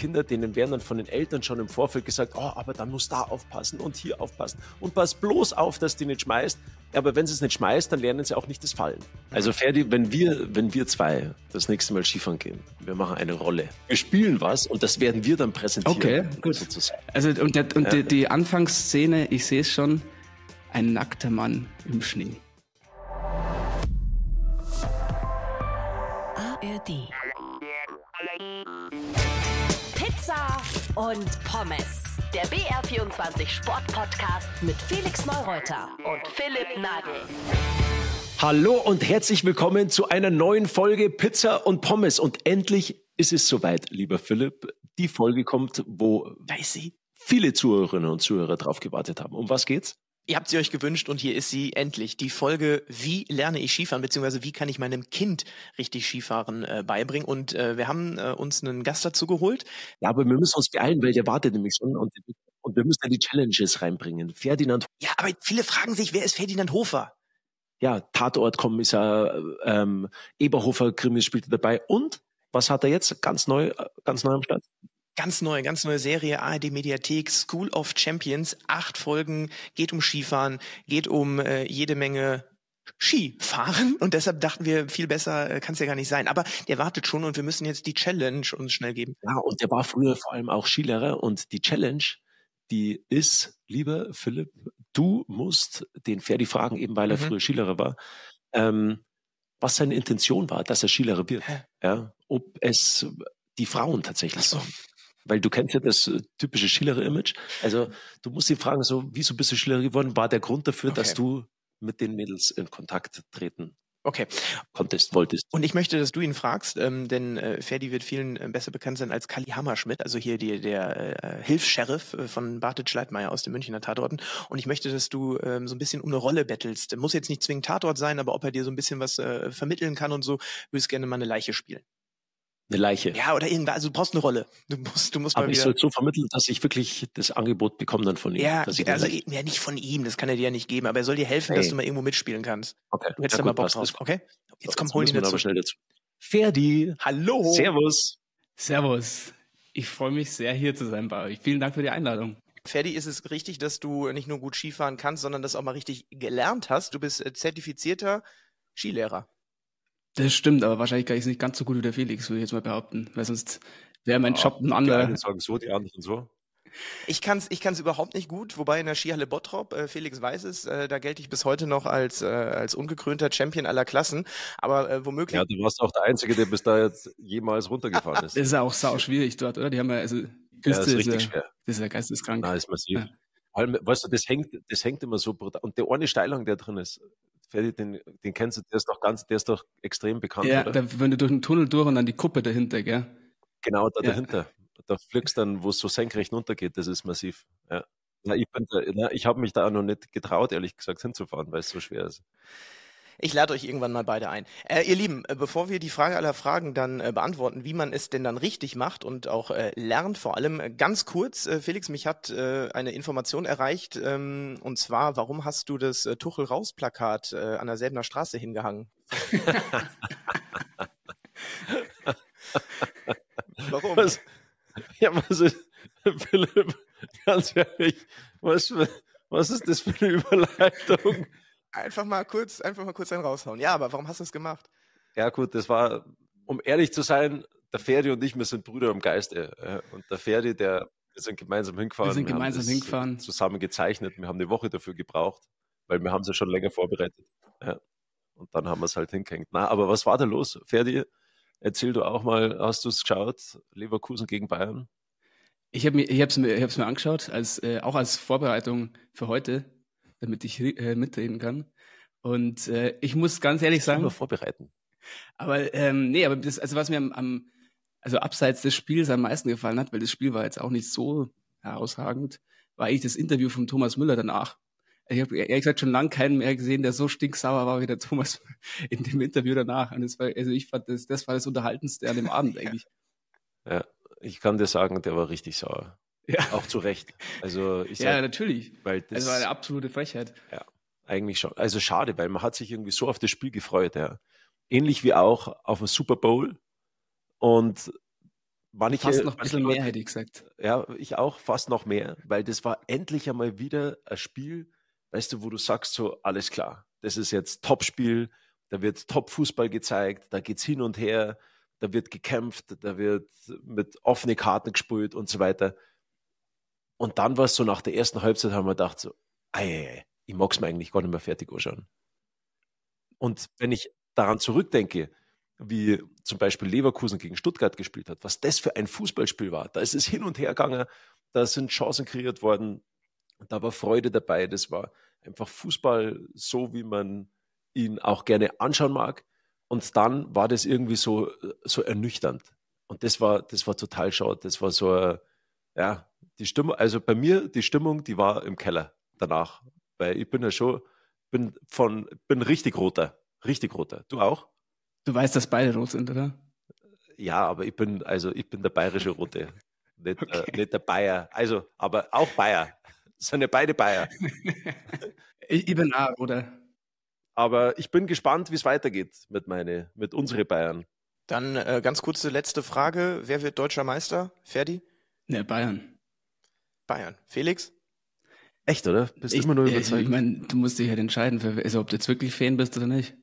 Kinder, denen werden dann von den Eltern schon im Vorfeld gesagt, oh, aber dann muss da aufpassen und hier aufpassen. Und pass bloß auf, dass die nicht schmeißt. Aber wenn sie es nicht schmeißt, dann lernen sie auch nicht das Fallen. Also Ferdi, wenn wir, wenn wir zwei das nächste Mal Skifahren gehen, wir machen eine Rolle. Wir spielen was und das werden wir dann präsentieren. Okay, gut. Sozusagen. Also und, der, und ja. die, die Anfangsszene, ich sehe es schon, ein nackter Mann im Schnee. ARD. Pizza und Pommes. Der BR24 Sportpodcast mit Felix Neureuter und Philipp Nagel. Hallo und herzlich willkommen zu einer neuen Folge Pizza und Pommes. Und endlich ist es soweit, lieber Philipp. Die Folge kommt, wo, weiß ich, viele Zuhörerinnen und Zuhörer drauf gewartet haben. Um was geht's? Ihr habt sie euch gewünscht und hier ist sie endlich. Die Folge Wie lerne ich Skifahren, beziehungsweise wie kann ich meinem Kind richtig Skifahren äh, beibringen. Und äh, wir haben äh, uns einen Gast dazu geholt. Ja, aber wir müssen uns beeilen, weil der wartet nämlich schon und, und wir müssen ja die Challenges reinbringen. Ferdinand. Ja, aber viele fragen sich, wer ist Ferdinand Hofer? Ja, Tatortkommissar, ähm, Eberhofer Krimis spielte dabei. Und was hat er jetzt ganz neu, äh, ganz neu am Start? Ganz neu, ganz neue Serie, ARD Mediathek, School of Champions, acht Folgen, geht um Skifahren, geht um äh, jede Menge Skifahren und deshalb dachten wir, viel besser äh, kann es ja gar nicht sein. Aber der wartet schon und wir müssen jetzt die Challenge uns schnell geben. Ja, und der war früher vor allem auch Skilehrer und die Challenge, die ist, lieber Philipp, du musst den Ferdi fragen, eben weil er mhm. früher Skilehrer war, ähm, was seine Intention war, dass er Skilehrer wird. Hä? Ja, ob es die Frauen tatsächlich so. Weil du kennst ja das äh, typische Schiller-Image. Also du musst dich fragen, so, wieso bist du Schiller geworden? War der Grund dafür, okay. dass du mit den Mädels in Kontakt treten Okay. Konntest, wolltest. Und ich möchte, dass du ihn fragst, ähm, denn äh, Ferdi wird vielen äh, besser bekannt sein als Kali Hammerschmidt, also hier die, der äh, Hilfs-Sheriff äh, von Bartet Schleitmeier aus den Münchner Tatorten. Und ich möchte, dass du ähm, so ein bisschen um eine Rolle bettelst. Muss jetzt nicht zwingend Tatort sein, aber ob er dir so ein bisschen was äh, vermitteln kann und so, würdest gerne mal eine Leiche spielen. Eine Leiche. Ja, oder irgendwas. Also du brauchst eine Rolle. Du musst, du musst Aber mal ich soll so vermitteln, dass ich wirklich das Angebot bekomme dann von ihm. Ja, also ja, nicht von ihm, das kann er dir ja nicht geben, aber er soll dir helfen, hey. dass du mal irgendwo mitspielen kannst. Okay. Du hättest ja, da mal Bock drauf. Okay? Jetzt so, komm, hol ihn dazu. schnell dazu. Ferdi. Hallo. Servus. Servus. Ich freue mich sehr, hier zu sein bei euch. Vielen Dank für die Einladung. Ferdi, ist es richtig, dass du nicht nur gut Skifahren kannst, sondern das auch mal richtig gelernt hast? Du bist äh, zertifizierter Skilehrer. Das stimmt, aber wahrscheinlich kann ich es nicht ganz so gut wie der Felix, würde ich jetzt mal behaupten. Weil sonst wäre mein ja, Job ein anderer. Die sagen so, die anderen so. Ich kann es ich kann's überhaupt nicht gut, wobei in der Skihalle Bottrop, äh, Felix weiß es, äh, da gelte ich bis heute noch als, äh, als ungekrönter Champion aller Klassen, aber äh, womöglich... Ja, du warst auch der Einzige, der bis da jetzt jemals runtergefahren ist. das ist ja auch sau schwierig dort, oder? Die haben ja, also, Küste ja, das ist richtig ist, schwer. Das ist ja geisteskrank. Nein, ist massiv. Ja. Allem, weißt du, das hängt, das hängt immer so brutal. Und der eine Steilhang, der drin ist, Ferdi, den, den kennst du, der ist doch ganz, der ist doch extrem bekannt, ja, oder? Da, wenn du durch den Tunnel durch und dann die Kuppe dahinter, gell? Genau, da ja. dahinter. Da fliegst dann, wo es so senkrecht runtergeht, das ist massiv. Ja. Na, ich, ich habe mich da auch noch nicht getraut, ehrlich gesagt, hinzufahren, weil es so schwer ist. Ich lade euch irgendwann mal beide ein. Äh, ihr Lieben, äh, bevor wir die Frage aller Fragen dann äh, beantworten, wie man es denn dann richtig macht und auch äh, lernt, vor allem äh, ganz kurz, äh, Felix, mich hat eine Information erreicht, ähm, und zwar, warum hast du das Tuchel raus Plakat an der Selbener Straße hingehangen? warum? Was? Ja, was ist, Philipp, ganz ehrlich, was, was ist das für eine Überleitung? Einfach mal kurz, einfach mal kurz einen raushauen. Ja, aber warum hast du es gemacht? Ja, gut, das war, um ehrlich zu sein, der Ferdi und ich, wir sind Brüder im Geiste. Und der Ferdi, der, wir sind gemeinsam hingefahren. Wir sind gemeinsam wir hingefahren. Zusammen gezeichnet. Wir haben eine Woche dafür gebraucht, weil wir haben es ja schon länger vorbereitet. Ja. Und dann haben wir es halt hingehängt. Na, aber was war da los? Ferdi, erzähl du auch mal, hast du es geschaut? Leverkusen gegen Bayern? Ich habe es mir, ich mir angeschaut, als, äh, auch als Vorbereitung für heute damit ich äh, mitreden kann. Und äh, ich muss ganz ehrlich sagen. Immer vorbereiten. Aber ähm, nee, aber das, also was mir am, am, also abseits des Spiels am meisten gefallen hat, weil das Spiel war jetzt auch nicht so herausragend, war eigentlich das Interview von Thomas Müller danach. Ich habe ehrlich gesagt schon lange keinen mehr gesehen, der so stinksauer war wie der Thomas in dem Interview danach. Und das war, also ich fand, das, das war das Unterhaltendste an dem Abend eigentlich. Ja, ich kann dir sagen, der war richtig sauer. Ja. Auch zu Recht. Also ich sag, ja, natürlich. Weil das, war eine absolute Frechheit. Ja, eigentlich schon. Also schade, weil man hat sich irgendwie so auf das Spiel gefreut. Ja. Ähnlich wie auch auf den Super Bowl. Und manche, fast noch ein bisschen mehr, hätte ich gesagt. Ja, ich auch, fast noch mehr, weil das war endlich einmal wieder ein Spiel, weißt du, wo du sagst so, alles klar, das ist jetzt Topspiel, da wird Top-Fußball gezeigt, da geht's hin und her, da wird gekämpft, da wird mit offenen Karten gespielt und so weiter. Und dann war es so, nach der ersten Halbzeit haben wir gedacht so, ei, ich mag's mir eigentlich gar nicht mehr fertig anschauen. Und wenn ich daran zurückdenke, wie zum Beispiel Leverkusen gegen Stuttgart gespielt hat, was das für ein Fußballspiel war. Da ist es hin und her gegangen, da sind Chancen kreiert worden, da war Freude dabei, das war einfach Fußball so, wie man ihn auch gerne anschauen mag. Und dann war das irgendwie so, so ernüchternd. Und das war, das war total schade. Das war so, ja, die Stimmung, also bei mir, die Stimmung, die war im Keller danach. Weil ich bin ja schon, bin von, bin richtig roter. Richtig roter. Du auch? Du weißt, dass beide rot sind, oder? Ja, aber ich bin, also ich bin der bayerische Rote. Nicht, äh, okay. äh, nicht der Bayer. Also, aber auch Bayer. Das sind ja beide Bayer. ich, ich bin auch, oder? Aber ich bin gespannt, wie es weitergeht mit meine, mit unseren Bayern. Dann äh, ganz kurze letzte Frage. Wer wird deutscher Meister? Ferdi? Ne, Bayern. Bayern. Felix? Echt, oder? Bist du immer nur überzeugt? Ich meine, du musst dich halt entscheiden, für, also, ob du jetzt wirklich Fan bist oder nicht.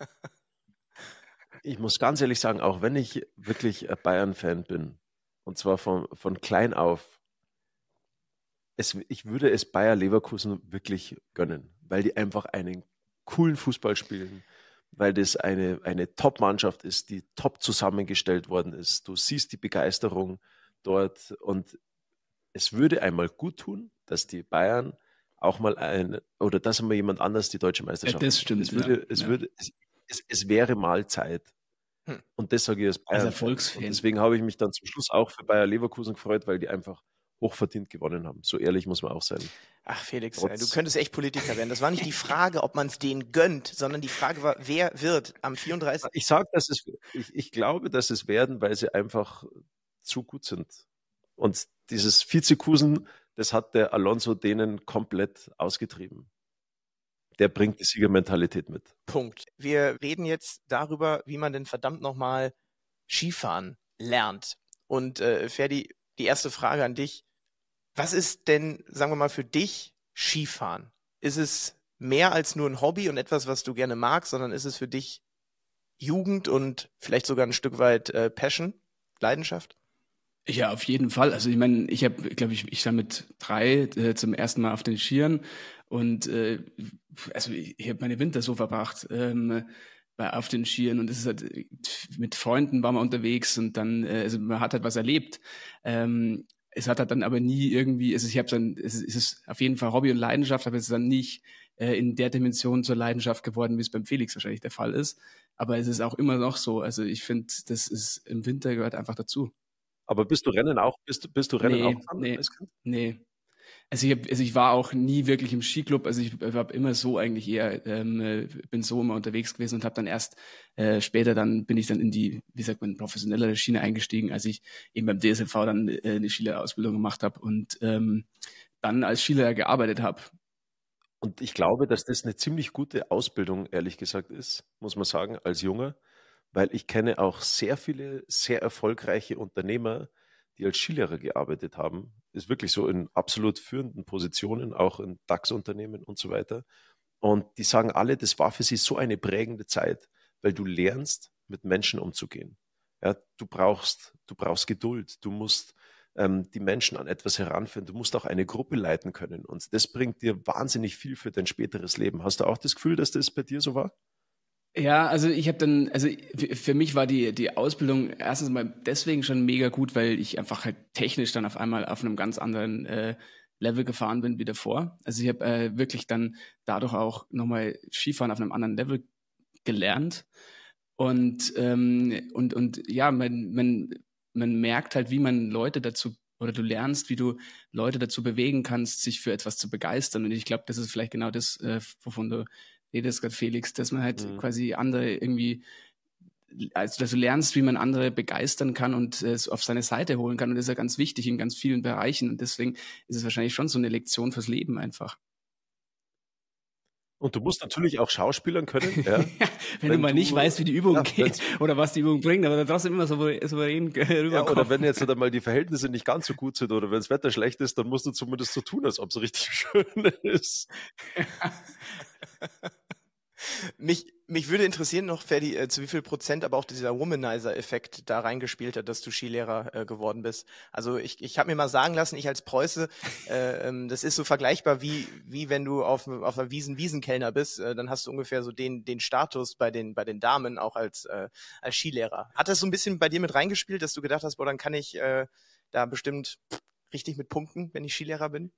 ich muss ganz ehrlich sagen, auch wenn ich wirklich Bayern-Fan bin, und zwar von, von klein auf, es, ich würde es Bayer Leverkusen wirklich gönnen, weil die einfach einen coolen Fußball spielen, weil das eine, eine Top-Mannschaft ist, die top zusammengestellt worden ist. Du siehst die Begeisterung dort und es würde einmal gut tun, dass die Bayern auch mal ein, oder dass einmal jemand anders die deutsche Meisterschaft. Ja, das stimmt. Es, würde, ja. es, würde, es, es, es, wäre mal Zeit. Hm. Und das sage ich als Bayern. Als Erfolgsfan. Und deswegen habe ich mich dann zum Schluss auch für Bayer Leverkusen gefreut, weil die einfach hochverdient gewonnen haben. So ehrlich muss man auch sein. Ach, Felix, Trotz du könntest echt Politiker werden. Das war nicht die Frage, ob man es denen gönnt, sondern die Frage war, wer wird am 34. Ich sage, dass es, ich, ich glaube, dass es werden, weil sie einfach zu gut sind. Und dieses Vizekusen, das hat der Alonso denen komplett ausgetrieben. Der bringt die Siegermentalität mit. Punkt. Wir reden jetzt darüber, wie man denn verdammt nochmal Skifahren lernt. Und äh, Ferdi, die erste Frage an dich. Was ist denn, sagen wir mal, für dich Skifahren? Ist es mehr als nur ein Hobby und etwas, was du gerne magst, sondern ist es für dich Jugend und vielleicht sogar ein Stück weit äh, Passion, Leidenschaft? Ja, auf jeden Fall. Also ich meine, ich habe, glaube ich, ich war mit drei äh, zum ersten Mal auf den Skiern und äh, also ich, ich habe meine Winter so verbracht ähm, bei, auf den Skiern und es ist halt mit Freunden war man unterwegs und dann, äh, also man hat halt was erlebt. Ähm, es hat halt dann aber nie irgendwie, also ich habe dann, es ist, es ist auf jeden Fall Hobby und Leidenschaft, aber es ist dann nicht äh, in der Dimension zur Leidenschaft geworden, wie es beim Felix wahrscheinlich der Fall ist. Aber es ist auch immer noch so. Also ich finde, das ist im Winter gehört einfach dazu. Aber bist du Rennen auch? Bist, bist du Rennen nee, auch? Nee, nee. Also ich, hab, also ich war auch nie wirklich im Skiclub. Also ich habe immer so eigentlich eher ähm, äh, bin so immer unterwegs gewesen und habe dann erst äh, später dann bin ich dann in die wie sagt man professionellere Schiene eingestiegen, als ich eben beim DSLV dann äh, eine Skilerausbildung gemacht habe und ähm, dann als Skilehrer gearbeitet habe. Und ich glaube, dass das eine ziemlich gute Ausbildung, ehrlich gesagt, ist, muss man sagen, als Junger weil ich kenne auch sehr viele sehr erfolgreiche Unternehmer, die als Skilehrer gearbeitet haben. Ist wirklich so in absolut führenden Positionen, auch in DAX-Unternehmen und so weiter. Und die sagen alle, das war für sie so eine prägende Zeit, weil du lernst, mit Menschen umzugehen. Ja, du brauchst, du brauchst Geduld. Du musst ähm, die Menschen an etwas heranführen. Du musst auch eine Gruppe leiten können. Und das bringt dir wahnsinnig viel für dein späteres Leben. Hast du auch das Gefühl, dass das bei dir so war? Ja, also ich habe dann, also für mich war die die Ausbildung erstens mal deswegen schon mega gut, weil ich einfach halt technisch dann auf einmal auf einem ganz anderen äh, Level gefahren bin wie davor. Also ich habe äh, wirklich dann dadurch auch nochmal Skifahren auf einem anderen Level gelernt und ähm, und und ja, man man man merkt halt, wie man Leute dazu oder du lernst, wie du Leute dazu bewegen kannst, sich für etwas zu begeistern. Und ich glaube, das ist vielleicht genau das, äh, wovon du redest gerade Felix, dass man halt mhm. quasi andere irgendwie also dass du lernst, wie man andere begeistern kann und es auf seine Seite holen kann. Und das ist ja ganz wichtig in ganz vielen Bereichen. Und deswegen ist es wahrscheinlich schon so eine Lektion fürs Leben einfach. Und du musst natürlich auch Schauspielern können. Ja. wenn, wenn, du mal du, nicht weißt, wie die Übung ja, geht oder was die Übung bringt, aber trotzdem immer so souverän rüberkommen. Ja, oder wenn jetzt halt mal die Verhältnisse nicht ganz so gut sind oder wenn das Wetter schlecht ist, dann musst du zumindest so tun, als ob es richtig schön ist. Mich, mich würde interessieren noch, Ferdi, äh, zu wie viel Prozent aber auch dieser Womanizer-Effekt da reingespielt hat, dass du Skilehrer äh, geworden bist. Also ich, ich habe mir mal sagen lassen, ich als Preuße, äh, ähm, das ist so vergleichbar wie, wie wenn du auf, auf einer Wiesen Wiesenkellner bist, äh, dann hast du ungefähr so den, den Status bei den, bei den Damen auch als, äh, als Skilehrer. Hat das so ein bisschen bei dir mit reingespielt, dass du gedacht hast, boah, dann kann ich äh, da bestimmt richtig mit punkten, wenn ich Skilehrer bin?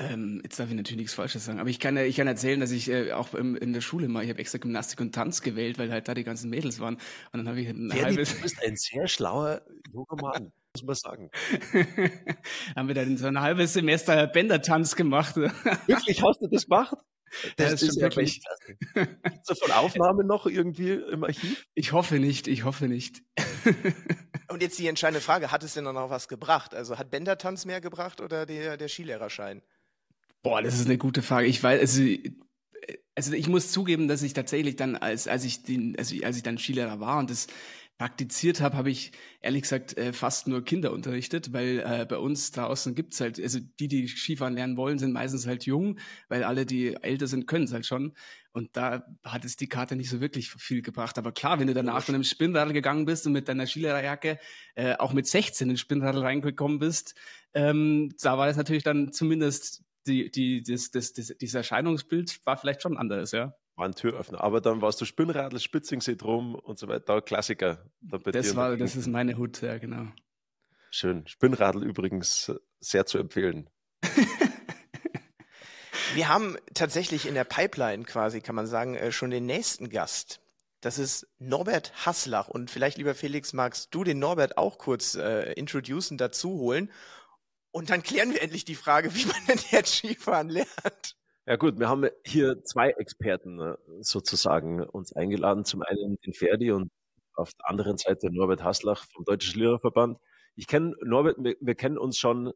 Ähm, jetzt darf ich natürlich nichts Falsches sagen, aber ich kann, ich kann erzählen, dass ich äh, auch im, in der Schule mal, ich habe extra Gymnastik und Tanz gewählt, weil halt da die ganzen Mädels waren. Und dann habe ich ein Ferdi, halbes... Du bist ein sehr schlauer junger Mann, muss man sagen. haben wir dann so ein halbes Semester Bändertanz gemacht. Wirklich, hast du das gemacht? Das, das ist, ist wirklich. Gibt es von Aufnahmen noch irgendwie im Archiv? Ich hoffe nicht, ich hoffe nicht. Und jetzt die entscheidende Frage, hat es denn noch was gebracht? Also hat Bändertanz mehr gebracht oder der, der Skilehrerschein? Boah, das ist eine gute Frage. Ich weiß, also, also ich muss zugeben, dass ich tatsächlich dann, als, als ich den, also als ich dann Skilehrer war und das praktiziert habe, habe ich ehrlich gesagt äh, fast nur Kinder unterrichtet, weil äh, bei uns draußen gibt's halt, also die, die Skifahren lernen wollen, sind meistens halt jung, weil alle, die älter sind, können es halt schon. Und da hat es die Karte nicht so wirklich viel gebracht. Aber klar, wenn du danach mit einem Spinnradl gegangen bist und mit deiner Skilehrerjacke äh, auch mit 16 in den Spinnradl reingekommen bist, ähm, da war das natürlich dann zumindest die, die, das, das, das, dieses Erscheinungsbild war vielleicht schon anderes, ja. War ein Türöffner. Aber dann warst du Spinnradl, Spitzingsee drum und so weiter. Klassiker. das war, das ist meine Hut, ja, genau. Schön. Spinnradl übrigens sehr zu empfehlen. Wir haben tatsächlich in der Pipeline quasi, kann man sagen, äh, schon den nächsten Gast. Das ist Norbert Haslach. Und vielleicht, lieber Felix, magst du den Norbert auch kurz äh, introducen, dazu holen und dann klären wir endlich die Frage, wie man denn jetzt Skifahren lernt. Ja gut, wir haben hier zwei Experten äh, sozusagen uns eingeladen. Zum einen den Ferdi und auf der anderen Seite Norbert Haslach vom Deutschen Schliererverband. Ich kenne Norbert, wir, wir, kennen uns schon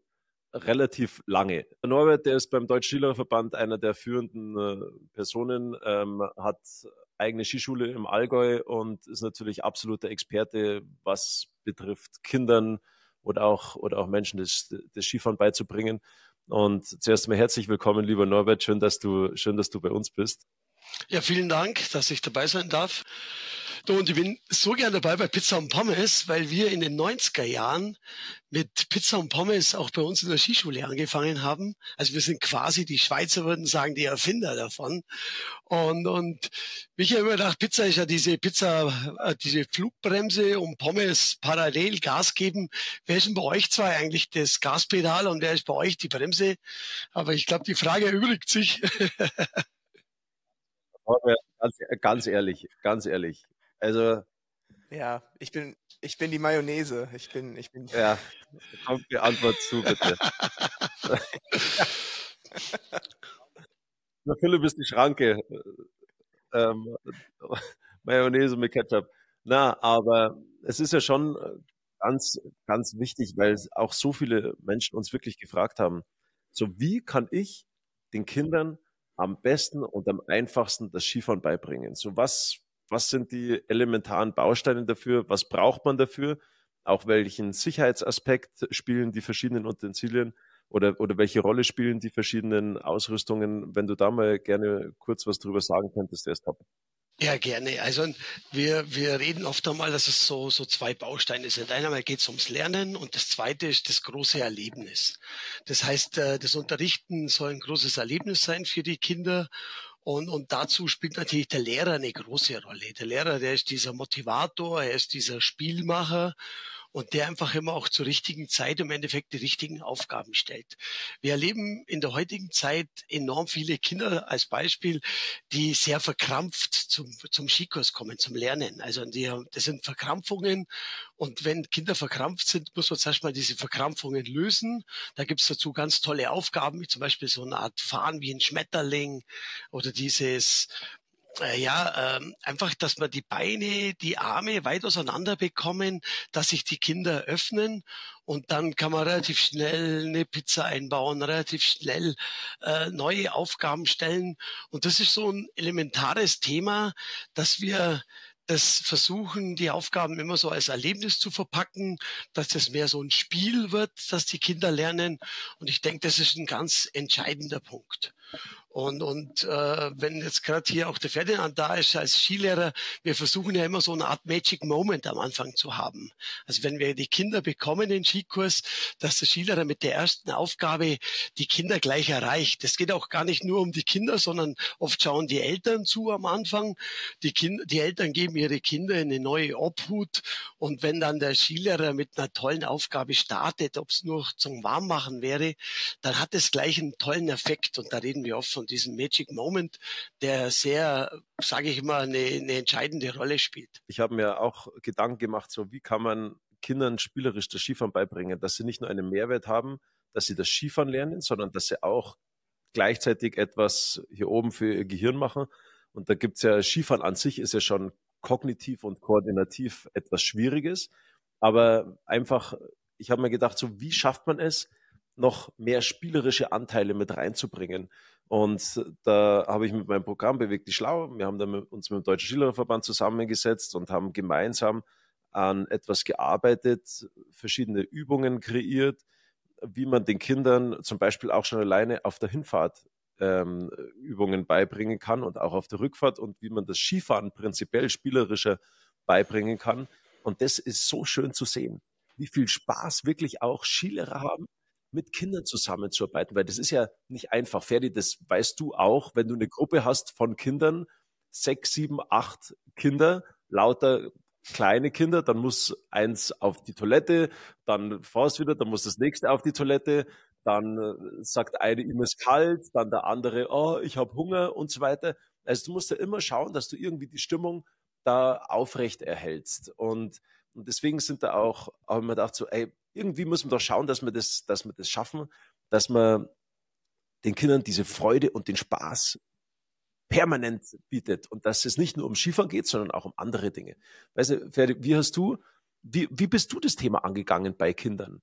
relativ lange. Norbert, der ist beim Deutschen Skilehrer einer der führenden äh, Personen, ähm, hat eigene Skischule im Allgäu und ist natürlich absoluter Experte, was betrifft Kindern oder auch, oder auch Menschen das, das Skifahren beizubringen. Und zuerst mal herzlich willkommen, lieber Norbert. Schön, dass du, schön, dass du bei uns bist. Ja, vielen Dank, dass ich dabei sein darf. Und ich bin so gern dabei bei Pizza und Pommes, weil wir in den 90er Jahren mit Pizza und Pommes auch bei uns in der Skischule angefangen haben. Also wir sind quasi, die Schweizer würden sagen, die Erfinder davon. Und, und mich habe immer gedacht, Pizza ist ja diese Pizza, äh, diese Flugbremse und Pommes parallel Gas geben. Wer ist denn bei euch zwei eigentlich das Gaspedal und wer ist bei euch die Bremse? Aber ich glaube, die Frage erübrigt sich. ganz, ganz ehrlich, ganz ehrlich. Also. Ja, ich bin, ich bin die Mayonnaise. Ich bin, ich bin. Ja, kommt die Antwort zu, bitte. Na, Philipp ist die Schranke. Ähm, Mayonnaise mit Ketchup. Na, aber es ist ja schon ganz, ganz wichtig, weil auch so viele Menschen uns wirklich gefragt haben, so wie kann ich den Kindern am besten und am einfachsten das Skifahren beibringen? So was, was sind die elementaren Bausteine dafür? Was braucht man dafür? Auch welchen Sicherheitsaspekt spielen die verschiedenen Utensilien oder, oder welche Rolle spielen die verschiedenen Ausrüstungen? Wenn du da mal gerne kurz was drüber sagen könntest, wäre es top. Ja, gerne. Also wir, wir reden oft einmal, dass es so, so zwei Bausteine sind. Einmal geht es ums Lernen und das zweite ist das große Erlebnis. Das heißt, äh, das Unterrichten soll ein großes Erlebnis sein für die Kinder und, und dazu spielt natürlich der Lehrer eine große Rolle. Der Lehrer, der ist dieser Motivator, er ist dieser Spielmacher und der einfach immer auch zur richtigen Zeit im Endeffekt die richtigen Aufgaben stellt. Wir erleben in der heutigen Zeit enorm viele Kinder als Beispiel, die sehr verkrampft zum, zum Skikurs kommen, zum Lernen. Also die, das sind Verkrampfungen und wenn Kinder verkrampft sind, muss man zuerst mal diese Verkrampfungen lösen. Da gibt's dazu ganz tolle Aufgaben, wie zum Beispiel so eine Art Fahren wie ein Schmetterling oder dieses ja, ähm, einfach, dass man die Beine, die Arme weit auseinander bekommen, dass sich die Kinder öffnen und dann kann man relativ schnell eine Pizza einbauen, relativ schnell äh, neue Aufgaben stellen. Und das ist so ein elementares Thema, dass wir das versuchen, die Aufgaben immer so als Erlebnis zu verpacken, dass das mehr so ein Spiel wird, dass die Kinder lernen. Und ich denke, das ist ein ganz entscheidender Punkt. Und, und äh, wenn jetzt gerade hier auch der Ferdinand da ist als Skilehrer, wir versuchen ja immer so eine Art Magic Moment am Anfang zu haben. Also wenn wir die Kinder bekommen in Skikurs, dass der Skilehrer mit der ersten Aufgabe die Kinder gleich erreicht. Es geht auch gar nicht nur um die Kinder, sondern oft schauen die Eltern zu am Anfang. Die, Kinder, die Eltern geben ihre Kinder in eine neue Obhut. Und wenn dann der Skilehrer mit einer tollen Aufgabe startet, ob es nur zum Warmmachen wäre, dann hat es gleich einen tollen Effekt. Und da reden wir oft von von diesem Magic Moment, der sehr, sage ich mal, eine, eine entscheidende Rolle spielt. Ich habe mir auch Gedanken gemacht, so wie kann man Kindern spielerisch das Skifahren beibringen, dass sie nicht nur einen Mehrwert haben, dass sie das Skifahren lernen, sondern dass sie auch gleichzeitig etwas hier oben für ihr Gehirn machen. Und da gibt es ja, Skifahren an sich ist ja schon kognitiv und koordinativ etwas Schwieriges. Aber einfach, ich habe mir gedacht, so wie schafft man es, noch mehr spielerische Anteile mit reinzubringen. Und da habe ich mit meinem Programm Bewegt die Schlau. Wir haben dann uns mit dem Deutschen Schülerverband zusammengesetzt und haben gemeinsam an etwas gearbeitet, verschiedene Übungen kreiert, wie man den Kindern zum Beispiel auch schon alleine auf der Hinfahrt ähm, Übungen beibringen kann und auch auf der Rückfahrt und wie man das Skifahren prinzipiell spielerischer beibringen kann. Und das ist so schön zu sehen, wie viel Spaß wirklich auch Skilehrer haben, mit Kindern zusammenzuarbeiten, weil das ist ja nicht einfach. Ferdi, das weißt du auch, wenn du eine Gruppe hast von Kindern, sechs, sieben, acht Kinder, lauter kleine Kinder, dann muss eins auf die Toilette, dann fahrst wieder, dann muss das nächste auf die Toilette, dann äh, sagt eine, ihm ist kalt, dann der andere, oh, ich habe Hunger und so weiter. Also du musst ja immer schauen, dass du irgendwie die Stimmung da aufrecht erhältst. Und, und deswegen sind da auch, haben wir gedacht, so, ey, irgendwie muss man doch schauen, dass wir das, dass wir das schaffen, dass man den Kindern diese Freude und den Spaß permanent bietet und dass es nicht nur um Skifahren geht, sondern auch um andere Dinge. Weißt du, Ferdi, wie hast du, wie, wie bist du das Thema angegangen bei Kindern?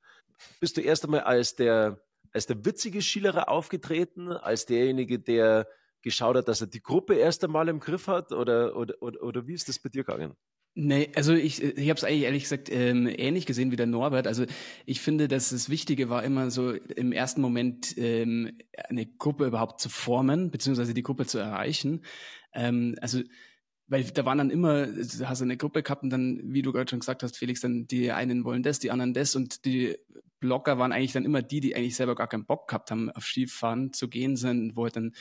Bist du erst einmal als der, als der witzige Skilehrer aufgetreten, als derjenige, der geschaut hat, dass er die Gruppe erst einmal im Griff hat oder, oder, oder, oder wie ist das bei dir gegangen? Nee, also ich, ich habe es eigentlich ehrlich gesagt ähm, ähnlich gesehen wie der Norbert. Also ich finde, dass das Wichtige war immer so im ersten Moment ähm, eine Gruppe überhaupt zu formen, beziehungsweise die Gruppe zu erreichen. Ähm, also weil da waren dann immer, du hast eine Gruppe gehabt und dann, wie du gerade schon gesagt hast, Felix, dann die einen wollen das, die anderen das und die Blocker waren eigentlich dann immer die, die eigentlich selber gar keinen Bock gehabt haben, auf Skifahren zu gehen sind, wo halt dann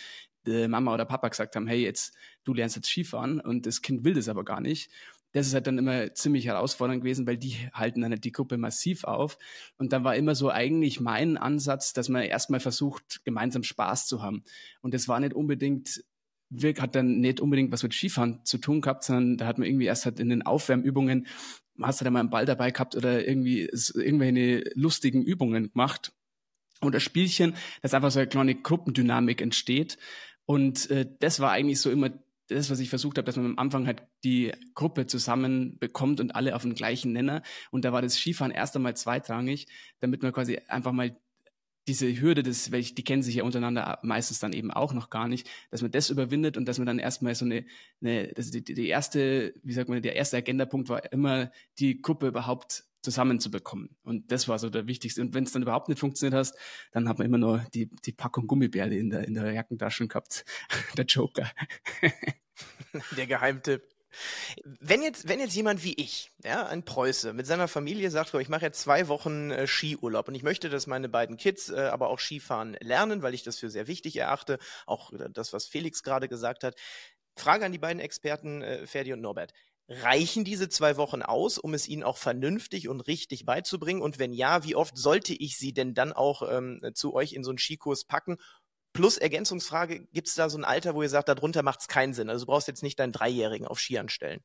äh, Mama oder Papa gesagt haben, hey, jetzt du lernst jetzt Skifahren und das Kind will das aber gar nicht das ist halt dann immer ziemlich herausfordernd gewesen, weil die halten dann halt die Gruppe massiv auf. Und dann war immer so eigentlich mein Ansatz, dass man erstmal versucht, gemeinsam Spaß zu haben. Und das war nicht unbedingt, hat dann nicht unbedingt was mit Skifahren zu tun gehabt, sondern da hat man irgendwie erst halt in den Aufwärmübungen, hast du da mal einen Ball dabei gehabt oder irgendwie irgendwelche lustigen Übungen gemacht oder Spielchen, dass einfach so eine kleine Gruppendynamik entsteht. Und äh, das war eigentlich so immer das, was ich versucht habe, dass man am Anfang halt die Gruppe zusammen bekommt und alle auf den gleichen Nenner. Und da war das Skifahren erst einmal zweitrangig, damit man quasi einfach mal diese Hürde, das, weil ich, die kennen sich ja untereinander meistens dann eben auch noch gar nicht, dass man das überwindet und dass man dann erstmal so eine, eine die, die erste, wie sagt man, der erste Agendapunkt war immer, die Gruppe überhaupt zusammenzubekommen. Und das war so der wichtigste. Und wenn es dann überhaupt nicht funktioniert hast, dann hat man immer nur die, die Packung Gummibärle in der, in der Jackentasche gehabt. der Joker. der Geheimtipp. Wenn jetzt, wenn jetzt jemand wie ich, ja, ein Preuße, mit seiner Familie sagt, ich mache jetzt zwei Wochen äh, Skiurlaub und ich möchte, dass meine beiden Kids äh, aber auch Skifahren lernen, weil ich das für sehr wichtig erachte, auch äh, das, was Felix gerade gesagt hat. Frage an die beiden Experten, äh, Ferdi und Norbert. Reichen diese zwei Wochen aus, um es ihnen auch vernünftig und richtig beizubringen? Und wenn ja, wie oft sollte ich sie denn dann auch ähm, zu euch in so einen Skikurs packen? Plus Ergänzungsfrage, gibt es da so ein Alter, wo ihr sagt, darunter macht es keinen Sinn? Also du brauchst jetzt nicht deinen Dreijährigen auf Ski anstellen.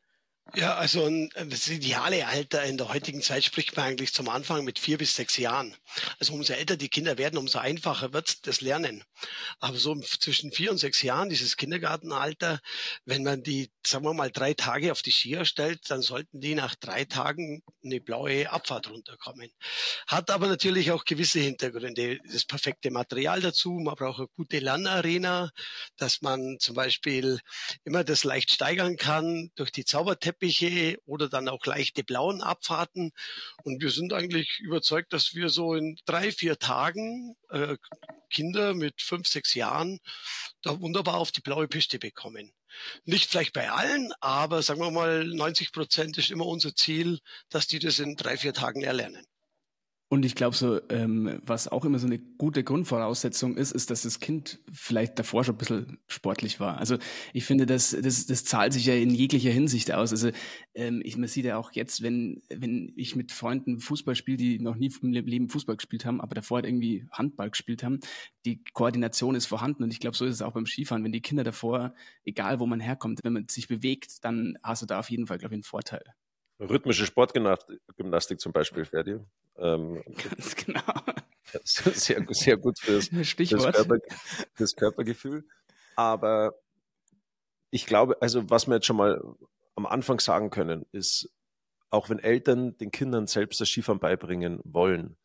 Ja, also das ideale Alter in der heutigen Zeit spricht man eigentlich zum Anfang mit vier bis sechs Jahren. Also umso älter die Kinder werden, umso einfacher wird das Lernen. Aber so zwischen vier und sechs Jahren, dieses Kindergartenalter, wenn man die, sagen wir mal, drei Tage auf die Skier stellt, dann sollten die nach drei Tagen eine blaue Abfahrt runterkommen. Hat aber natürlich auch gewisse Hintergründe. Das perfekte Material dazu, man braucht eine gute Lernarena, dass man zum Beispiel immer das leicht steigern kann durch die Zauberteppiche Teppiche oder dann auch leichte blauen Abfahrten. Und wir sind eigentlich überzeugt, dass wir so in drei, vier Tagen äh, Kinder mit fünf, sechs Jahren da wunderbar auf die blaue Piste bekommen. Nicht vielleicht bei allen, aber sagen wir mal, 90 Prozent ist immer unser Ziel, dass die das in drei, vier Tagen erlernen. Und ich glaube, so, ähm, was auch immer so eine gute Grundvoraussetzung ist, ist, dass das Kind vielleicht davor schon ein bisschen sportlich war. Also ich finde, das, das, das zahlt sich ja in jeglicher Hinsicht aus. Also ähm, ich, man sieht ja auch jetzt, wenn, wenn ich mit Freunden Fußball spiele, die noch nie im Leben Fußball gespielt haben, aber davor halt irgendwie Handball gespielt haben, die Koordination ist vorhanden. Und ich glaube, so ist es auch beim Skifahren. Wenn die Kinder davor, egal wo man herkommt, wenn man sich bewegt, dann hast du da auf jeden Fall, glaube ich, einen Vorteil. Rhythmische Sportgymnastik zum Beispiel, Ferdi. Ähm, Ganz genau. Sehr, sehr gut fürs, fürs, Körper, fürs Körpergefühl. Aber ich glaube, also was wir jetzt schon mal am Anfang sagen können, ist, auch wenn Eltern den Kindern selbst das Skifahren beibringen wollen,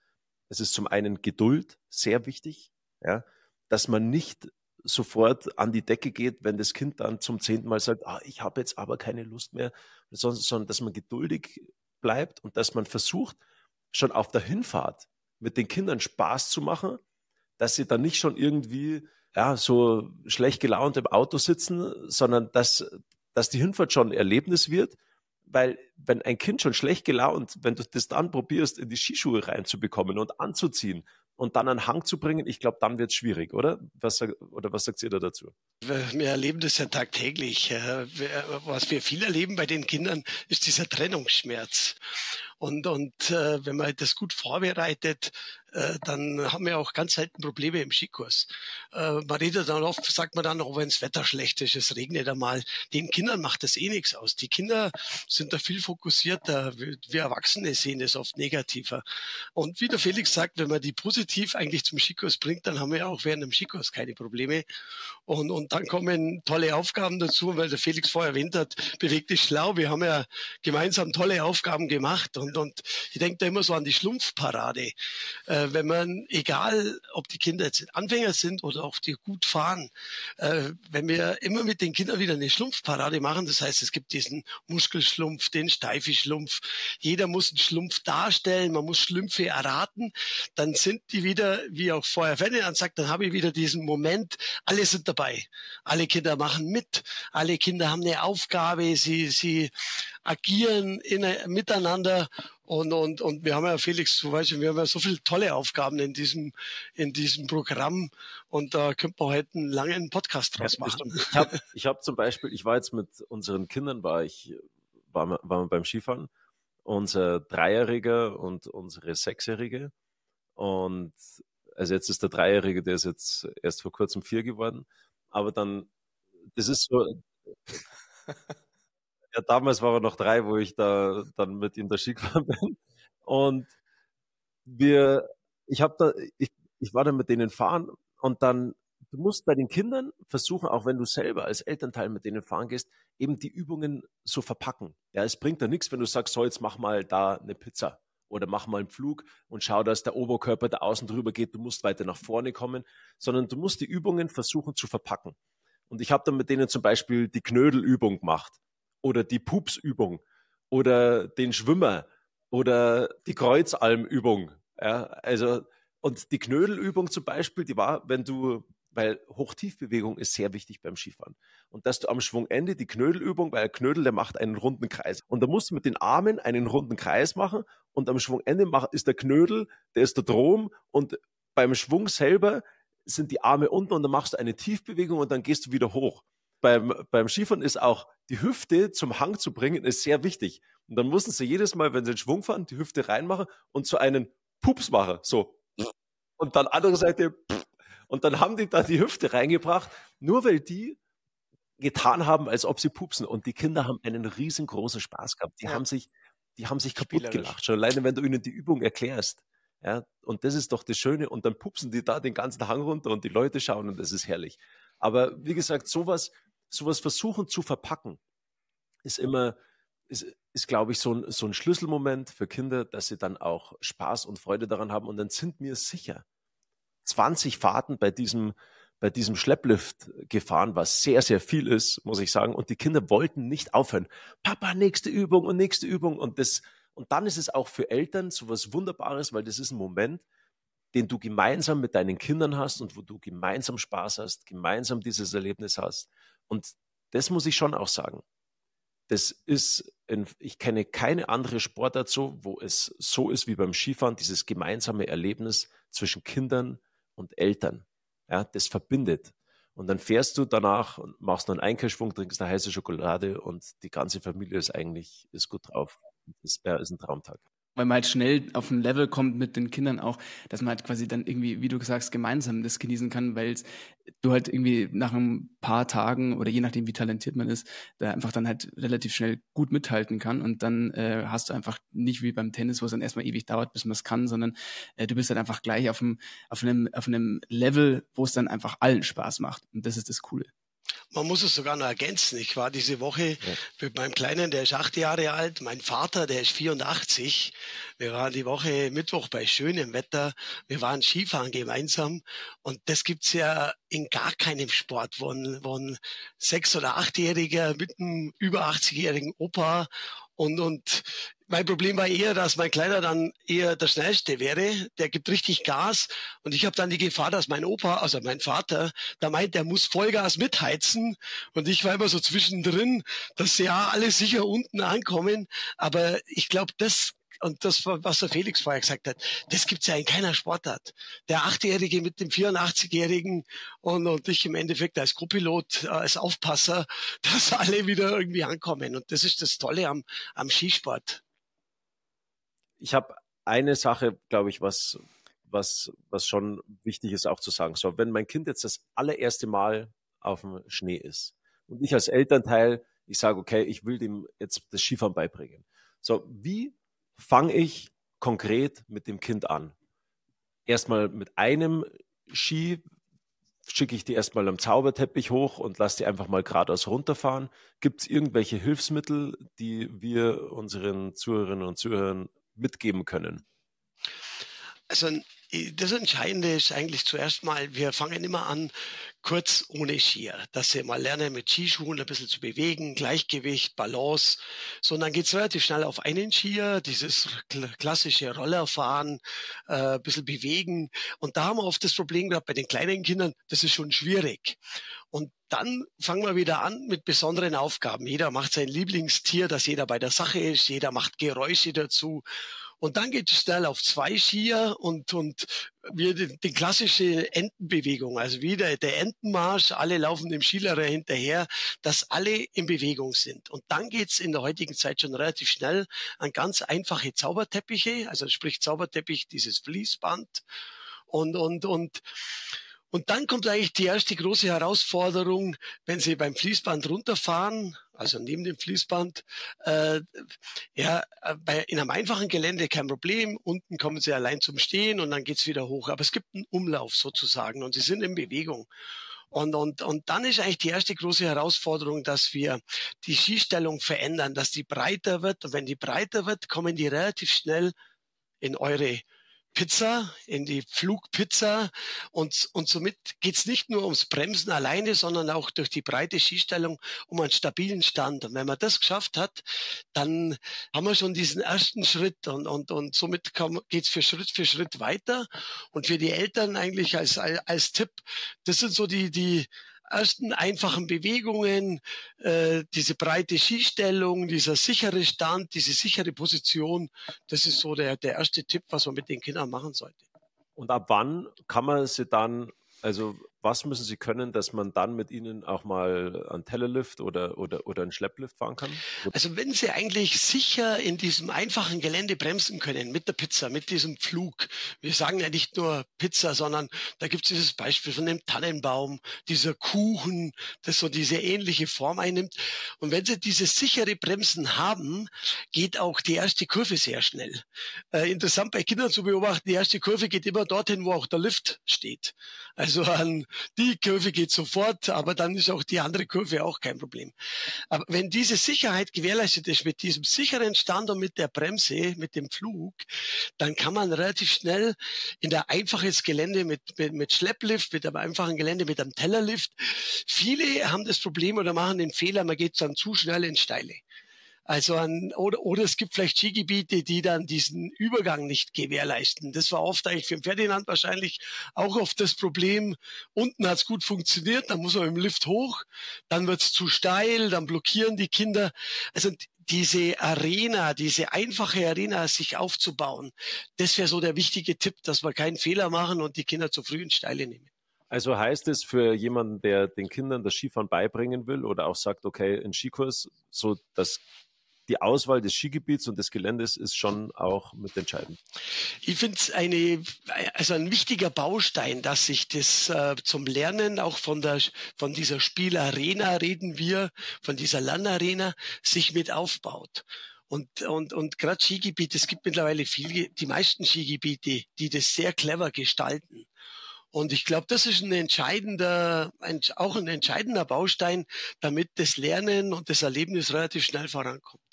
es ist zum einen Geduld sehr wichtig, ja, dass man nicht sofort an die Decke geht, wenn das Kind dann zum zehnten Mal sagt, ah, ich habe jetzt aber keine Lust mehr, sondern dass man geduldig bleibt und dass man versucht, schon auf der Hinfahrt mit den Kindern Spaß zu machen, dass sie dann nicht schon irgendwie ja, so schlecht gelaunt im Auto sitzen, sondern dass, dass die Hinfahrt schon ein Erlebnis wird. Weil wenn ein Kind schon schlecht gelaunt, wenn du das dann probierst, in die Skischuhe reinzubekommen und anzuziehen und dann einen Hang zu bringen, ich glaube, dann wird es schwierig, oder? Was, oder was sagt ihr da dazu? Wir erleben das ja tagtäglich. Was wir viel erleben bei den Kindern, ist dieser Trennungsschmerz. Und, und äh, wenn man das gut vorbereitet, äh, dann haben wir auch ganz selten Probleme im Skikurs. Äh, man redet dann oft, sagt man dann, oh, wenn das Wetter schlecht ist, es regnet einmal. Den Kindern macht das eh nichts aus. Die Kinder sind da viel fokussierter. Wir, Erwachsene sehen das oft negativer. Und wie der Felix sagt, wenn man die positiv eigentlich zum Skikurs bringt, dann haben wir auch während dem Skikurs keine Probleme. Und, und dann kommen tolle Aufgaben dazu, weil der Felix vorher erwähnt hat, bewegt dich schlau. Wir haben ja gemeinsam tolle Aufgaben gemacht. Und, und ich denke da immer so an die Schlumpfparade. Äh, wenn man, egal ob die Kinder jetzt Anfänger sind oder auch die gut fahren, äh, wenn wir immer mit den Kindern wieder eine Schlumpfparade machen, das heißt, es gibt diesen Muskelschlumpf, den Steifischlumpf, jeder muss einen Schlumpf darstellen, man muss Schlümpfe erraten, dann sind die wieder, wie auch vorher Ferdinand sagt, dann habe ich wieder diesen Moment, alle sind dabei. Alle Kinder machen mit, alle Kinder haben eine Aufgabe, sie, sie agieren in, miteinander. Und, und, und wir haben ja, Felix, du weißt, wir haben ja so viele tolle Aufgaben in diesem, in diesem Programm. Und da könnte man heute einen langen Podcast draus machen. Ich habe ich hab zum Beispiel, ich war jetzt mit unseren Kindern, war ich, war, war beim Skifahren, unser Dreijähriger und unsere Sechsjährige. Und also jetzt ist der Dreijährige, der ist jetzt erst vor kurzem vier geworden, aber dann, das ist so, ja, damals war er noch drei, wo ich da dann mit ihm da Ski gefahren bin. Und wir, ich habe da, ich, ich war dann mit denen fahren und dann, du musst bei den Kindern versuchen, auch wenn du selber als Elternteil mit denen fahren gehst, eben die Übungen so verpacken. Ja, es bringt da nichts, wenn du sagst, so jetzt mach mal da eine Pizza oder mach mal einen Flug und schau, dass der Oberkörper da außen drüber geht, du musst weiter nach vorne kommen, sondern du musst die Übungen versuchen zu verpacken. Und ich habe dann mit denen zum Beispiel die Knödelübung gemacht oder die Pupsübung oder den Schwimmer oder die Kreuzalmübung. Ja, also, und die Knödelübung zum Beispiel, die war, wenn du, weil Hochtiefbewegung ist sehr wichtig beim Skifahren. Und dass du am Schwungende die Knödelübung, weil Knödel, der macht einen runden Kreis. Und da musst du mit den Armen einen runden Kreis machen und am Schwungende ist der Knödel, der ist der Drom und beim Schwung selber sind die Arme unten und dann machst du eine Tiefbewegung und dann gehst du wieder hoch beim, beim Skifahren ist auch die Hüfte zum Hang zu bringen, ist sehr wichtig. Und dann mussten sie jedes Mal, wenn sie den Schwung fahren, die Hüfte reinmachen und so einen Pups machen, so. Und dann andere Seite, und dann haben die da die Hüfte reingebracht, nur weil die getan haben, als ob sie pupsen. Und die Kinder haben einen riesengroßen Spaß gehabt. Die ja. haben sich, die haben sich kaputt gelacht. Schon alleine, wenn du ihnen die Übung erklärst. Ja, und das ist doch das Schöne. Und dann pupsen die da den ganzen Hang runter und die Leute schauen und das ist herrlich. Aber wie gesagt, sowas, sowas versuchen zu verpacken, ist immer, ist, ist glaube ich, so ein, so ein Schlüsselmoment für Kinder, dass sie dann auch Spaß und Freude daran haben. Und dann sind mir sicher 20 Fahrten bei diesem, bei diesem Schlepplift gefahren, was sehr, sehr viel ist, muss ich sagen. Und die Kinder wollten nicht aufhören. Papa, nächste Übung und nächste Übung. Und das, und dann ist es auch für Eltern so was Wunderbares, weil das ist ein Moment, den du gemeinsam mit deinen Kindern hast und wo du gemeinsam Spaß hast, gemeinsam dieses Erlebnis hast. Und das muss ich schon auch sagen. Das ist, in, ich kenne keine andere Sportart so, wo es so ist wie beim Skifahren, dieses gemeinsame Erlebnis zwischen Kindern und Eltern. Ja, das verbindet. Und dann fährst du danach und machst noch einen Einkehrschwung, trinkst eine heiße Schokolade und die ganze Familie ist eigentlich ist gut drauf. Das ja, ist ein Traumtag weil man halt schnell auf ein Level kommt mit den Kindern auch, dass man halt quasi dann irgendwie, wie du sagst, gemeinsam das genießen kann, weil du halt irgendwie nach ein paar Tagen oder je nachdem, wie talentiert man ist, da einfach dann halt relativ schnell gut mithalten kann und dann äh, hast du einfach nicht wie beim Tennis, wo es dann erstmal ewig dauert, bis man es kann, sondern äh, du bist halt einfach gleich auf einem, auf einem, auf einem Level, wo es dann einfach allen Spaß macht und das ist das Coole. Man muss es sogar noch ergänzen. Ich war diese Woche ja. mit meinem Kleinen, der ist acht Jahre alt, mein Vater, der ist 84. Wir waren die Woche Mittwoch bei schönem Wetter. Wir waren Skifahren gemeinsam. Und das gibt's ja in gar keinem Sport, wo ein, wo ein sechs- oder achtjähriger mit einem über 80-jährigen Opa und, und mein Problem war eher, dass mein Kleiner dann eher der Schnellste wäre. Der gibt richtig Gas. Und ich habe dann die Gefahr, dass mein Opa, also mein Vater, da meint, der muss Vollgas mitheizen. Und ich war immer so zwischendrin, dass ja alle sicher unten ankommen. Aber ich glaube, das und das, was der Felix vorher gesagt hat, das gibt's ja in keiner Sportart. Der Achtjährige mit dem 84-Jährigen und, und ich im Endeffekt als Co-Pilot, äh, als Aufpasser, dass alle wieder irgendwie ankommen. Und das ist das Tolle am, am Skisport. Ich habe eine Sache, glaube ich, was, was, was schon wichtig ist auch zu sagen. So, wenn mein Kind jetzt das allererste Mal auf dem Schnee ist und ich als Elternteil, ich sage, okay, ich will dem jetzt das Skifahren beibringen. So, wie fange ich konkret mit dem Kind an? Erstmal mit einem Ski schicke ich die erstmal am Zauberteppich hoch und lasse die einfach mal geradeaus runterfahren. Gibt es irgendwelche Hilfsmittel, die wir unseren Zuhörerinnen und Zuhörern mitgeben können? Also das Entscheidende ist eigentlich zuerst mal, wir fangen immer an, kurz ohne Skier, dass sie mal lernen, mit Skischuhen ein bisschen zu bewegen, Gleichgewicht, Balance. So, und dann geht's relativ schnell auf einen Skier, dieses klassische Rollerfahren, äh, ein bisschen bewegen. Und da haben wir oft das Problem gehabt bei den kleinen Kindern, das ist schon schwierig. Und dann fangen wir wieder an mit besonderen Aufgaben. Jeder macht sein Lieblingstier, dass jeder bei der Sache ist, jeder macht Geräusche dazu. Und dann geht es schnell auf zwei Skier und, und wir die, die klassische Entenbewegung, also wieder der Entenmarsch, alle laufen dem Skilehrer hinterher, dass alle in Bewegung sind. Und dann geht's in der heutigen Zeit schon relativ schnell an ganz einfache Zauberteppiche, also sprich Zauberteppich, dieses Fließband und, und, und und dann kommt eigentlich die erste große Herausforderung, wenn Sie beim Fließband runterfahren, also neben dem Fließband, äh, ja, bei, in einem einfachen Gelände kein Problem. Unten kommen Sie allein zum Stehen und dann geht's wieder hoch. Aber es gibt einen Umlauf sozusagen und Sie sind in Bewegung. Und, und, und dann ist eigentlich die erste große Herausforderung, dass wir die Skistellung verändern, dass die breiter wird. Und wenn die breiter wird, kommen die relativ schnell in eure Pizza, in die Flugpizza und, und somit geht's nicht nur ums Bremsen alleine, sondern auch durch die breite Skistellung um einen stabilen Stand. Und wenn man das geschafft hat, dann haben wir schon diesen ersten Schritt und, und, und somit kann, geht's für Schritt für Schritt weiter. Und für die Eltern eigentlich als, als Tipp, das sind so die, die ersten einfachen Bewegungen, äh, diese breite Skistellung, dieser sichere Stand, diese sichere Position, das ist so der, der erste Tipp, was man mit den Kindern machen sollte. Und ab wann kann man sie dann, also was müssen sie können, dass man dann mit ihnen auch mal einen Tellerlift oder, oder, oder einen Schlepplift fahren kann? Also wenn sie eigentlich sicher in diesem einfachen Gelände bremsen können, mit der Pizza, mit diesem Flug. Wir sagen ja nicht nur Pizza, sondern da gibt es dieses Beispiel von dem Tannenbaum, dieser Kuchen, das so diese ähnliche Form einnimmt. Und wenn sie diese sichere Bremsen haben, geht auch die erste Kurve sehr schnell. Äh, interessant bei Kindern zu beobachten, die erste Kurve geht immer dorthin, wo auch der Lift steht. Also an die Kurve geht sofort, aber dann ist auch die andere Kurve auch kein Problem. Aber wenn diese Sicherheit gewährleistet ist mit diesem sicheren Stand und mit der Bremse, mit dem Flug, dann kann man relativ schnell in der einfaches Gelände mit, mit, mit Schlepplift, mit einem einfachen Gelände, mit einem Tellerlift. Viele haben das Problem oder machen den Fehler, man geht dann zu schnell ins Steile. Also an, oder, oder es gibt vielleicht Skigebiete, die dann diesen Übergang nicht gewährleisten. Das war oft eigentlich für Ferdinand wahrscheinlich auch oft das Problem. Unten hat es gut funktioniert, dann muss man im Lift hoch, dann wird es zu steil, dann blockieren die Kinder. Also diese Arena, diese einfache Arena sich aufzubauen, das wäre so der wichtige Tipp, dass wir keinen Fehler machen und die Kinder zu früh ins Steile nehmen. Also heißt es für jemanden, der den Kindern das Skifahren beibringen will oder auch sagt, okay, ein Skikurs, so das die Auswahl des Skigebiets und des Geländes ist schon auch mitentscheidend. Ich finde es eine, also ein wichtiger Baustein, dass sich das äh, zum Lernen auch von der, von dieser Spielarena reden wir, von dieser Lernarena, sich mit aufbaut. Und, und, und gerade Skigebiete, es gibt mittlerweile viele, die meisten Skigebiete, die das sehr clever gestalten. Und ich glaube, das ist ein entscheidender, ein, auch ein entscheidender Baustein, damit das Lernen und das Erlebnis relativ schnell vorankommt.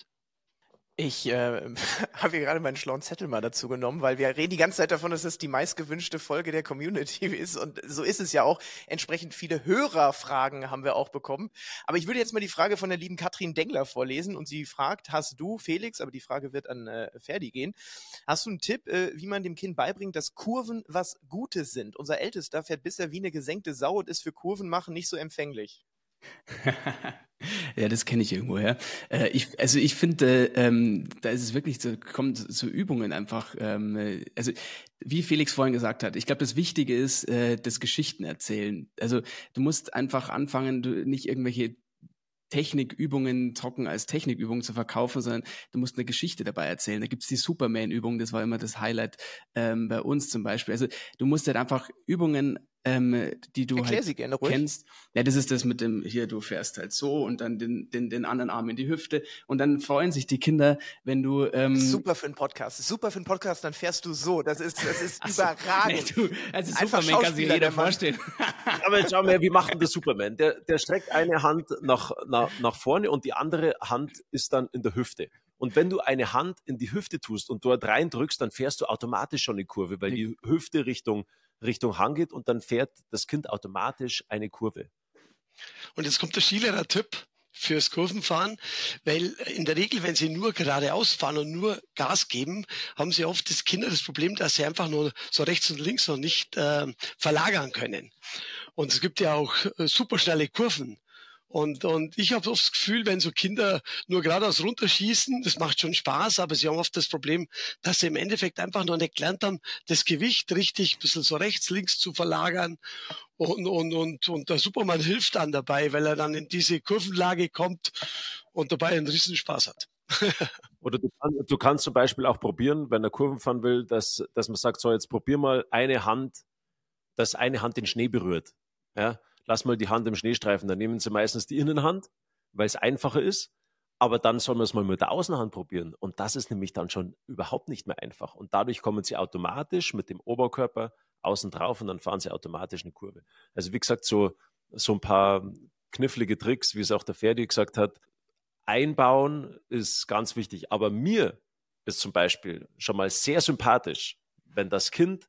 Ich äh, habe hier gerade meinen schlauen Zettel mal dazu genommen, weil wir reden die ganze Zeit davon, dass es die meistgewünschte Folge der Community ist und so ist es ja auch. Entsprechend viele Hörerfragen haben wir auch bekommen. Aber ich würde jetzt mal die Frage von der lieben Katrin Dengler vorlesen und sie fragt, hast du, Felix, aber die Frage wird an äh, Ferdi gehen, hast du einen Tipp, äh, wie man dem Kind beibringt, dass Kurven was Gutes sind? Unser Ältester fährt bisher wie eine gesenkte Sau und ist für Kurven machen nicht so empfänglich. ja, das kenne ich irgendwoher. Äh, ich, also ich finde, ähm, da ist es wirklich so, kommt zu Übungen einfach. Ähm, also wie Felix vorhin gesagt hat, ich glaube, das Wichtige ist äh, das Geschichten erzählen. Also du musst einfach anfangen, du, nicht irgendwelche Technikübungen trocken als Technikübungen zu verkaufen, sondern du musst eine Geschichte dabei erzählen. Da gibt's die Superman-Übung, das war immer das Highlight ähm, bei uns zum Beispiel. Also du musst halt einfach Übungen ähm, die du Erklär halt gerne, kennst. Ja, das ist das mit dem, hier, du fährst halt so und dann den, den, den anderen Arm in die Hüfte und dann freuen sich die Kinder, wenn du... Ähm, super für einen Podcast. Super für einen Podcast, dann fährst du so. Das ist, das ist so, überragend. Nee, du, also Einfach Superman kann sich jeder vorstellen. Aber jetzt schau mal, wie macht denn der Superman? Der, der streckt eine Hand nach, nach, nach vorne und die andere Hand ist dann in der Hüfte. Und wenn du eine Hand in die Hüfte tust und dort reindrückst, dann fährst du automatisch schon eine Kurve, weil die Hüfte Richtung Richtung Hang geht und dann fährt das Kind automatisch eine Kurve. Und jetzt kommt der Skilehrer-Tipp fürs Kurvenfahren, weil in der Regel, wenn sie nur geradeaus fahren und nur Gas geben, haben sie oft das Kinder das Problem, dass sie einfach nur so rechts und links noch nicht äh, verlagern können. Und es gibt ja auch äh, superschnelle Kurven. Und, und ich habe oft das Gefühl, wenn so Kinder nur geradeaus runterschießen, das macht schon Spaß, aber sie haben oft das Problem, dass sie im Endeffekt einfach noch nicht gelernt haben, das Gewicht richtig ein bisschen so rechts, links zu verlagern. Und, und, und, und der Superman hilft dann dabei, weil er dann in diese Kurvenlage kommt und dabei einen Riesenspaß hat. Oder du, kann, du, kannst zum Beispiel auch probieren, wenn er Kurven fahren will, dass, dass man sagt, so jetzt probier mal eine Hand, dass eine Hand den Schnee berührt. Ja, lass mal die Hand im Schneestreifen. Dann nehmen sie meistens die Innenhand, weil es einfacher ist. Aber dann soll man es mal mit der Außenhand probieren. Und das ist nämlich dann schon überhaupt nicht mehr einfach. Und dadurch kommen sie automatisch mit dem Oberkörper außen drauf und dann fahren sie automatisch eine Kurve. Also wie gesagt, so, so ein paar knifflige Tricks, wie es auch der Ferdi gesagt hat, einbauen ist ganz wichtig. Aber mir ist zum Beispiel schon mal sehr sympathisch, wenn das Kind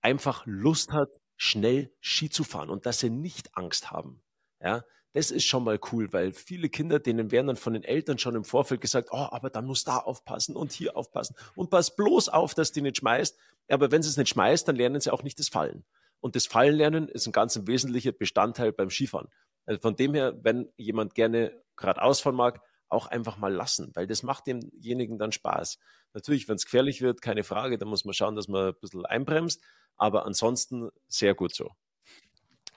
einfach Lust hat, schnell Ski zu fahren und dass sie nicht Angst haben. Ja, das ist schon mal cool, weil viele Kinder, denen werden dann von den Eltern schon im Vorfeld gesagt, oh, aber dann muss da aufpassen und hier aufpassen und pass bloß auf, dass die nicht schmeißt. Aber wenn sie es nicht schmeißt, dann lernen sie auch nicht das Fallen. Und das Fallen lernen ist ein ganz wesentlicher Bestandteil beim Skifahren. Also von dem her, wenn jemand gerne geradeaus fahren mag, auch einfach mal lassen, weil das macht demjenigen dann Spaß. Natürlich, wenn es gefährlich wird, keine Frage, dann muss man schauen, dass man ein bisschen einbremst, aber ansonsten sehr gut so.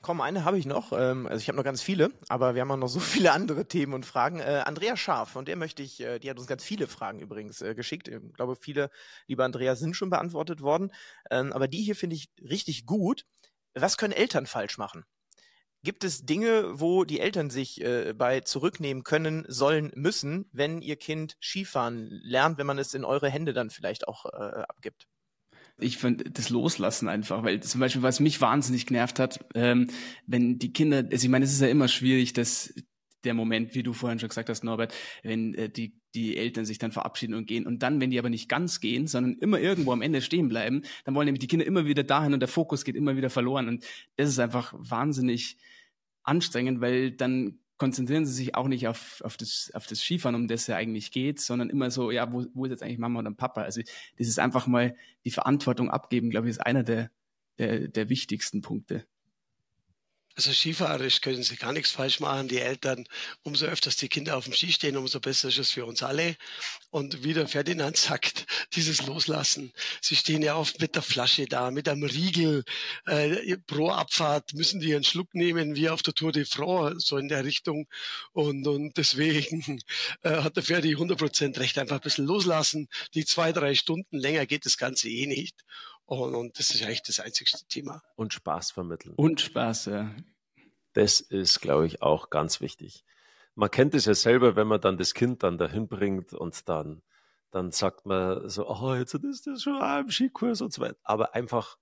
Komm, eine habe ich noch. Ähm, also ich habe noch ganz viele, aber wir haben auch noch so viele andere Themen und Fragen. Äh, Andrea Scharf, von der möchte ich, äh, die hat uns ganz viele Fragen übrigens äh, geschickt. Ich glaube, viele, lieber Andrea, sind schon beantwortet worden. Ähm, aber die hier finde ich richtig gut. Was können Eltern falsch machen? Gibt es Dinge, wo die Eltern sich äh, bei zurücknehmen können, sollen, müssen, wenn ihr Kind Skifahren lernt, wenn man es in eure Hände dann vielleicht auch äh, abgibt? ich finde das Loslassen einfach, weil zum Beispiel, was mich wahnsinnig genervt hat, ähm, wenn die Kinder, also ich meine, es ist ja immer schwierig, dass der Moment, wie du vorhin schon gesagt hast, Norbert, wenn äh, die, die Eltern sich dann verabschieden und gehen und dann, wenn die aber nicht ganz gehen, sondern immer irgendwo am Ende stehen bleiben, dann wollen nämlich die Kinder immer wieder dahin und der Fokus geht immer wieder verloren und das ist einfach wahnsinnig anstrengend, weil dann konzentrieren sie sich auch nicht auf, auf, das, auf das Skifahren, um das es ja eigentlich geht, sondern immer so, ja, wo, wo ist jetzt eigentlich Mama oder Papa? Also das ist einfach mal die Verantwortung abgeben, glaube ich, ist einer der, der, der wichtigsten Punkte. Also skifahrerisch können sie gar nichts falsch machen. Die Eltern, umso öfters die Kinder auf dem Ski stehen, umso besser ist es für uns alle. Und wie der Ferdinand sagt, dieses Loslassen. Sie stehen ja oft mit der Flasche da, mit einem Riegel. Äh, pro Abfahrt müssen die einen Schluck nehmen, wie auf der Tour de France, so in der Richtung. Und, und deswegen äh, hat der Ferdi 100% recht. Einfach ein bisschen loslassen. Die zwei, drei Stunden länger geht das Ganze eh nicht. Und, und das ist eigentlich das einzigste Thema. Und Spaß vermitteln. Und Spaß, ja. Das ist, glaube ich, auch ganz wichtig. Man kennt es ja selber, wenn man dann das Kind dann dahin bringt und dann, dann sagt man so, oh, jetzt ist das schon im Skikurs und so weiter. Aber einfach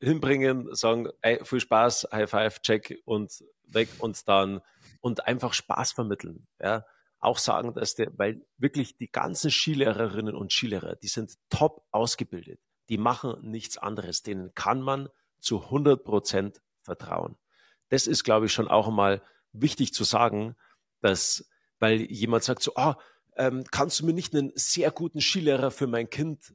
hinbringen, sagen, ey, viel Spaß, High Five, check und weg und dann und einfach Spaß vermitteln. Ja, auch sagen, dass der, weil wirklich die ganzen Skilehrerinnen und Skilehrer, die sind top ausgebildet die machen nichts anderes. Denen kann man zu 100 Prozent vertrauen. Das ist, glaube ich, schon auch mal wichtig zu sagen, dass, weil jemand sagt so, ah, ähm, kannst du mir nicht einen sehr guten Skilehrer für mein Kind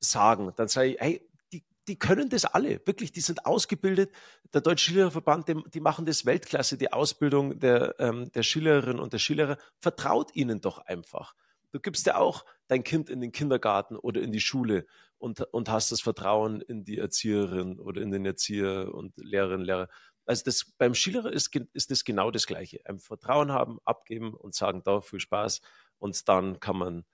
sagen? Dann sage ich, hey, die, die können das alle, wirklich, die sind ausgebildet. Der Deutsche Skilehrerverband, die, die machen das Weltklasse, die Ausbildung der, ähm, der Skilehrerin und der Skilehrer. Vertraut ihnen doch einfach. Du gibst ja auch dein Kind in den Kindergarten oder in die Schule und, und hast das Vertrauen in die Erzieherin oder in den Erzieher und Lehrerinnen, Lehrer. Also das, beim Skilehrer ist, ist das genau das Gleiche. Ein Vertrauen haben, abgeben und sagen, da viel Spaß. Und dann kann man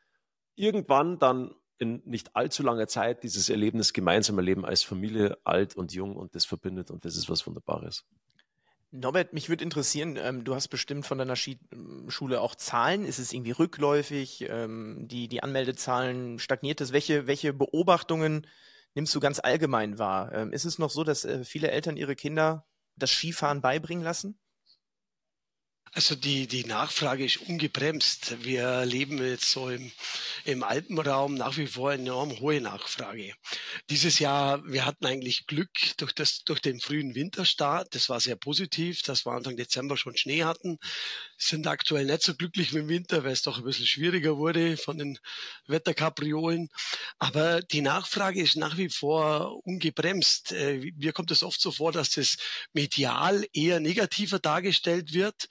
irgendwann dann in nicht allzu langer Zeit dieses Erlebnis gemeinsam erleben als Familie, alt und jung und das verbindet und das ist was Wunderbares. Norbert, mich würde interessieren, ähm, du hast bestimmt von deiner Skischule auch Zahlen. Ist es irgendwie rückläufig? Ähm, die, die Anmeldezahlen stagniert es? Welche, welche Beobachtungen nimmst du ganz allgemein wahr? Ähm, ist es noch so, dass äh, viele Eltern ihre Kinder das Skifahren beibringen lassen? Also die, die Nachfrage ist ungebremst. Wir leben jetzt so im, im Alpenraum nach wie vor eine enorm hohe Nachfrage. Dieses Jahr, wir hatten eigentlich Glück durch, das, durch den frühen Winterstart. Das war sehr positiv, dass wir Anfang Dezember schon Schnee hatten. Sind aktuell nicht so glücklich mit dem Winter, weil es doch ein bisschen schwieriger wurde von den Wetterkapriolen. Aber die Nachfrage ist nach wie vor ungebremst. Äh, mir kommt es oft so vor, dass das medial eher negativer dargestellt wird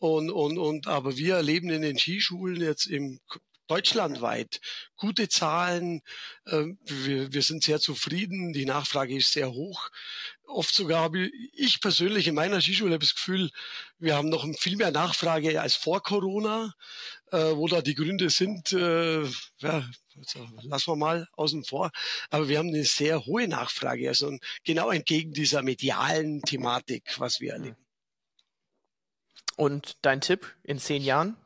und, und, und, aber wir erleben in den Skischulen jetzt im deutschlandweit gute Zahlen. Ähm, wir, wir sind sehr zufrieden. Die Nachfrage ist sehr hoch. Oft sogar habe ich persönlich in meiner Skischule das Gefühl, wir haben noch viel mehr Nachfrage als vor Corona. Äh, wo da die Gründe sind, äh, ja, also lassen wir mal außen vor. Aber wir haben eine sehr hohe Nachfrage, also genau entgegen dieser medialen Thematik, was wir erleben. Und dein Tipp in zehn Jahren?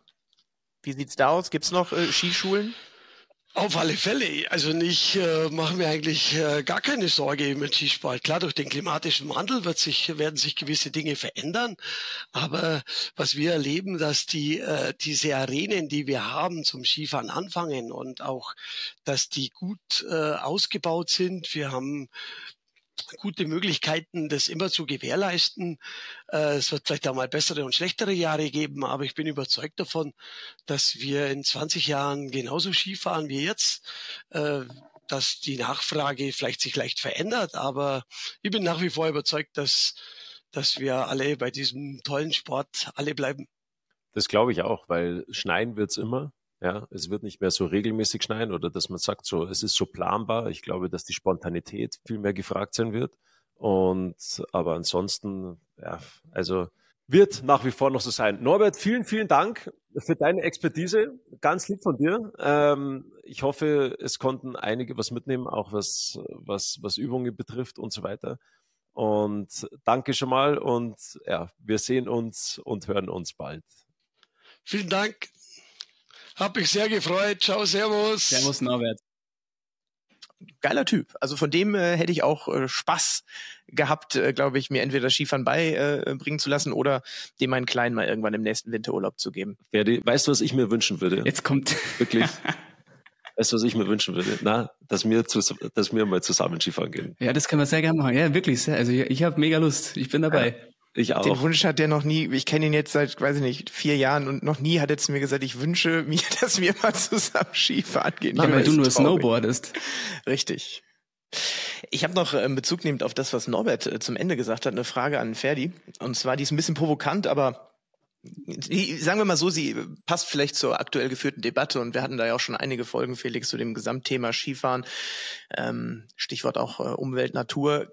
Wie sieht's da aus? Gibt's noch äh, Skischulen? Auf alle Fälle. Also ich äh, mache mir eigentlich äh, gar keine Sorge mit Skisport. Klar, durch den klimatischen Wandel wird sich, werden sich gewisse Dinge verändern. Aber was wir erleben, dass die, äh, diese Arenen, die wir haben zum Skifahren anfangen und auch, dass die gut äh, ausgebaut sind. Wir haben gute Möglichkeiten, das immer zu gewährleisten. Äh, es wird vielleicht auch mal bessere und schlechtere Jahre geben, aber ich bin überzeugt davon, dass wir in 20 Jahren genauso Skifahren wie jetzt. Äh, dass die Nachfrage vielleicht sich leicht verändert, aber ich bin nach wie vor überzeugt, dass, dass wir alle bei diesem tollen Sport alle bleiben. Das glaube ich auch, weil schneien wird's immer. Ja, es wird nicht mehr so regelmäßig schneien oder dass man sagt, so, es ist so planbar. Ich glaube, dass die Spontanität viel mehr gefragt sein wird. Und aber ansonsten, ja, also wird nach wie vor noch so sein. Norbert, vielen, vielen Dank für deine Expertise. Ganz lieb von dir. Ähm, ich hoffe, es konnten einige was mitnehmen, auch was, was, was Übungen betrifft und so weiter. Und danke schon mal und ja, wir sehen uns und hören uns bald. Vielen Dank. Hab mich sehr gefreut. Ciao, Servus. Servus, Norbert geiler Typ. Also von dem äh, hätte ich auch äh, Spaß gehabt, äh, glaube ich, mir entweder Skifahren beibringen äh, zu lassen oder dem meinen Kleinen mal irgendwann im nächsten Winterurlaub zu geben. Ferdi, weißt du, was ich mir wünschen würde? Jetzt kommt. Wirklich. weißt du, was ich mir wünschen würde? Na, dass wir, zu, dass wir mal zusammen Skifahren gehen. Ja, das können wir sehr gerne machen. Ja, wirklich sehr. Also ich, ich habe mega Lust. Ich bin dabei. Ja. Ich auch. Den Wunsch hat der noch nie, ich kenne ihn jetzt seit, weiß ich nicht, vier Jahren und noch nie hat er zu mir gesagt, ich wünsche mir, dass wir mal zusammen Skifahren gehen. Ja, weil du nur snowboardest. Richtig. Ich habe noch ähm, Bezug nehmend auf das, was Norbert äh, zum Ende gesagt hat, eine Frage an Ferdi. Und zwar, die ist ein bisschen provokant, aber sagen wir mal so, sie passt vielleicht zur aktuell geführten Debatte und wir hatten da ja auch schon einige Folgen, Felix, zu dem Gesamtthema Skifahren. Ähm, Stichwort auch äh, Umwelt, Natur.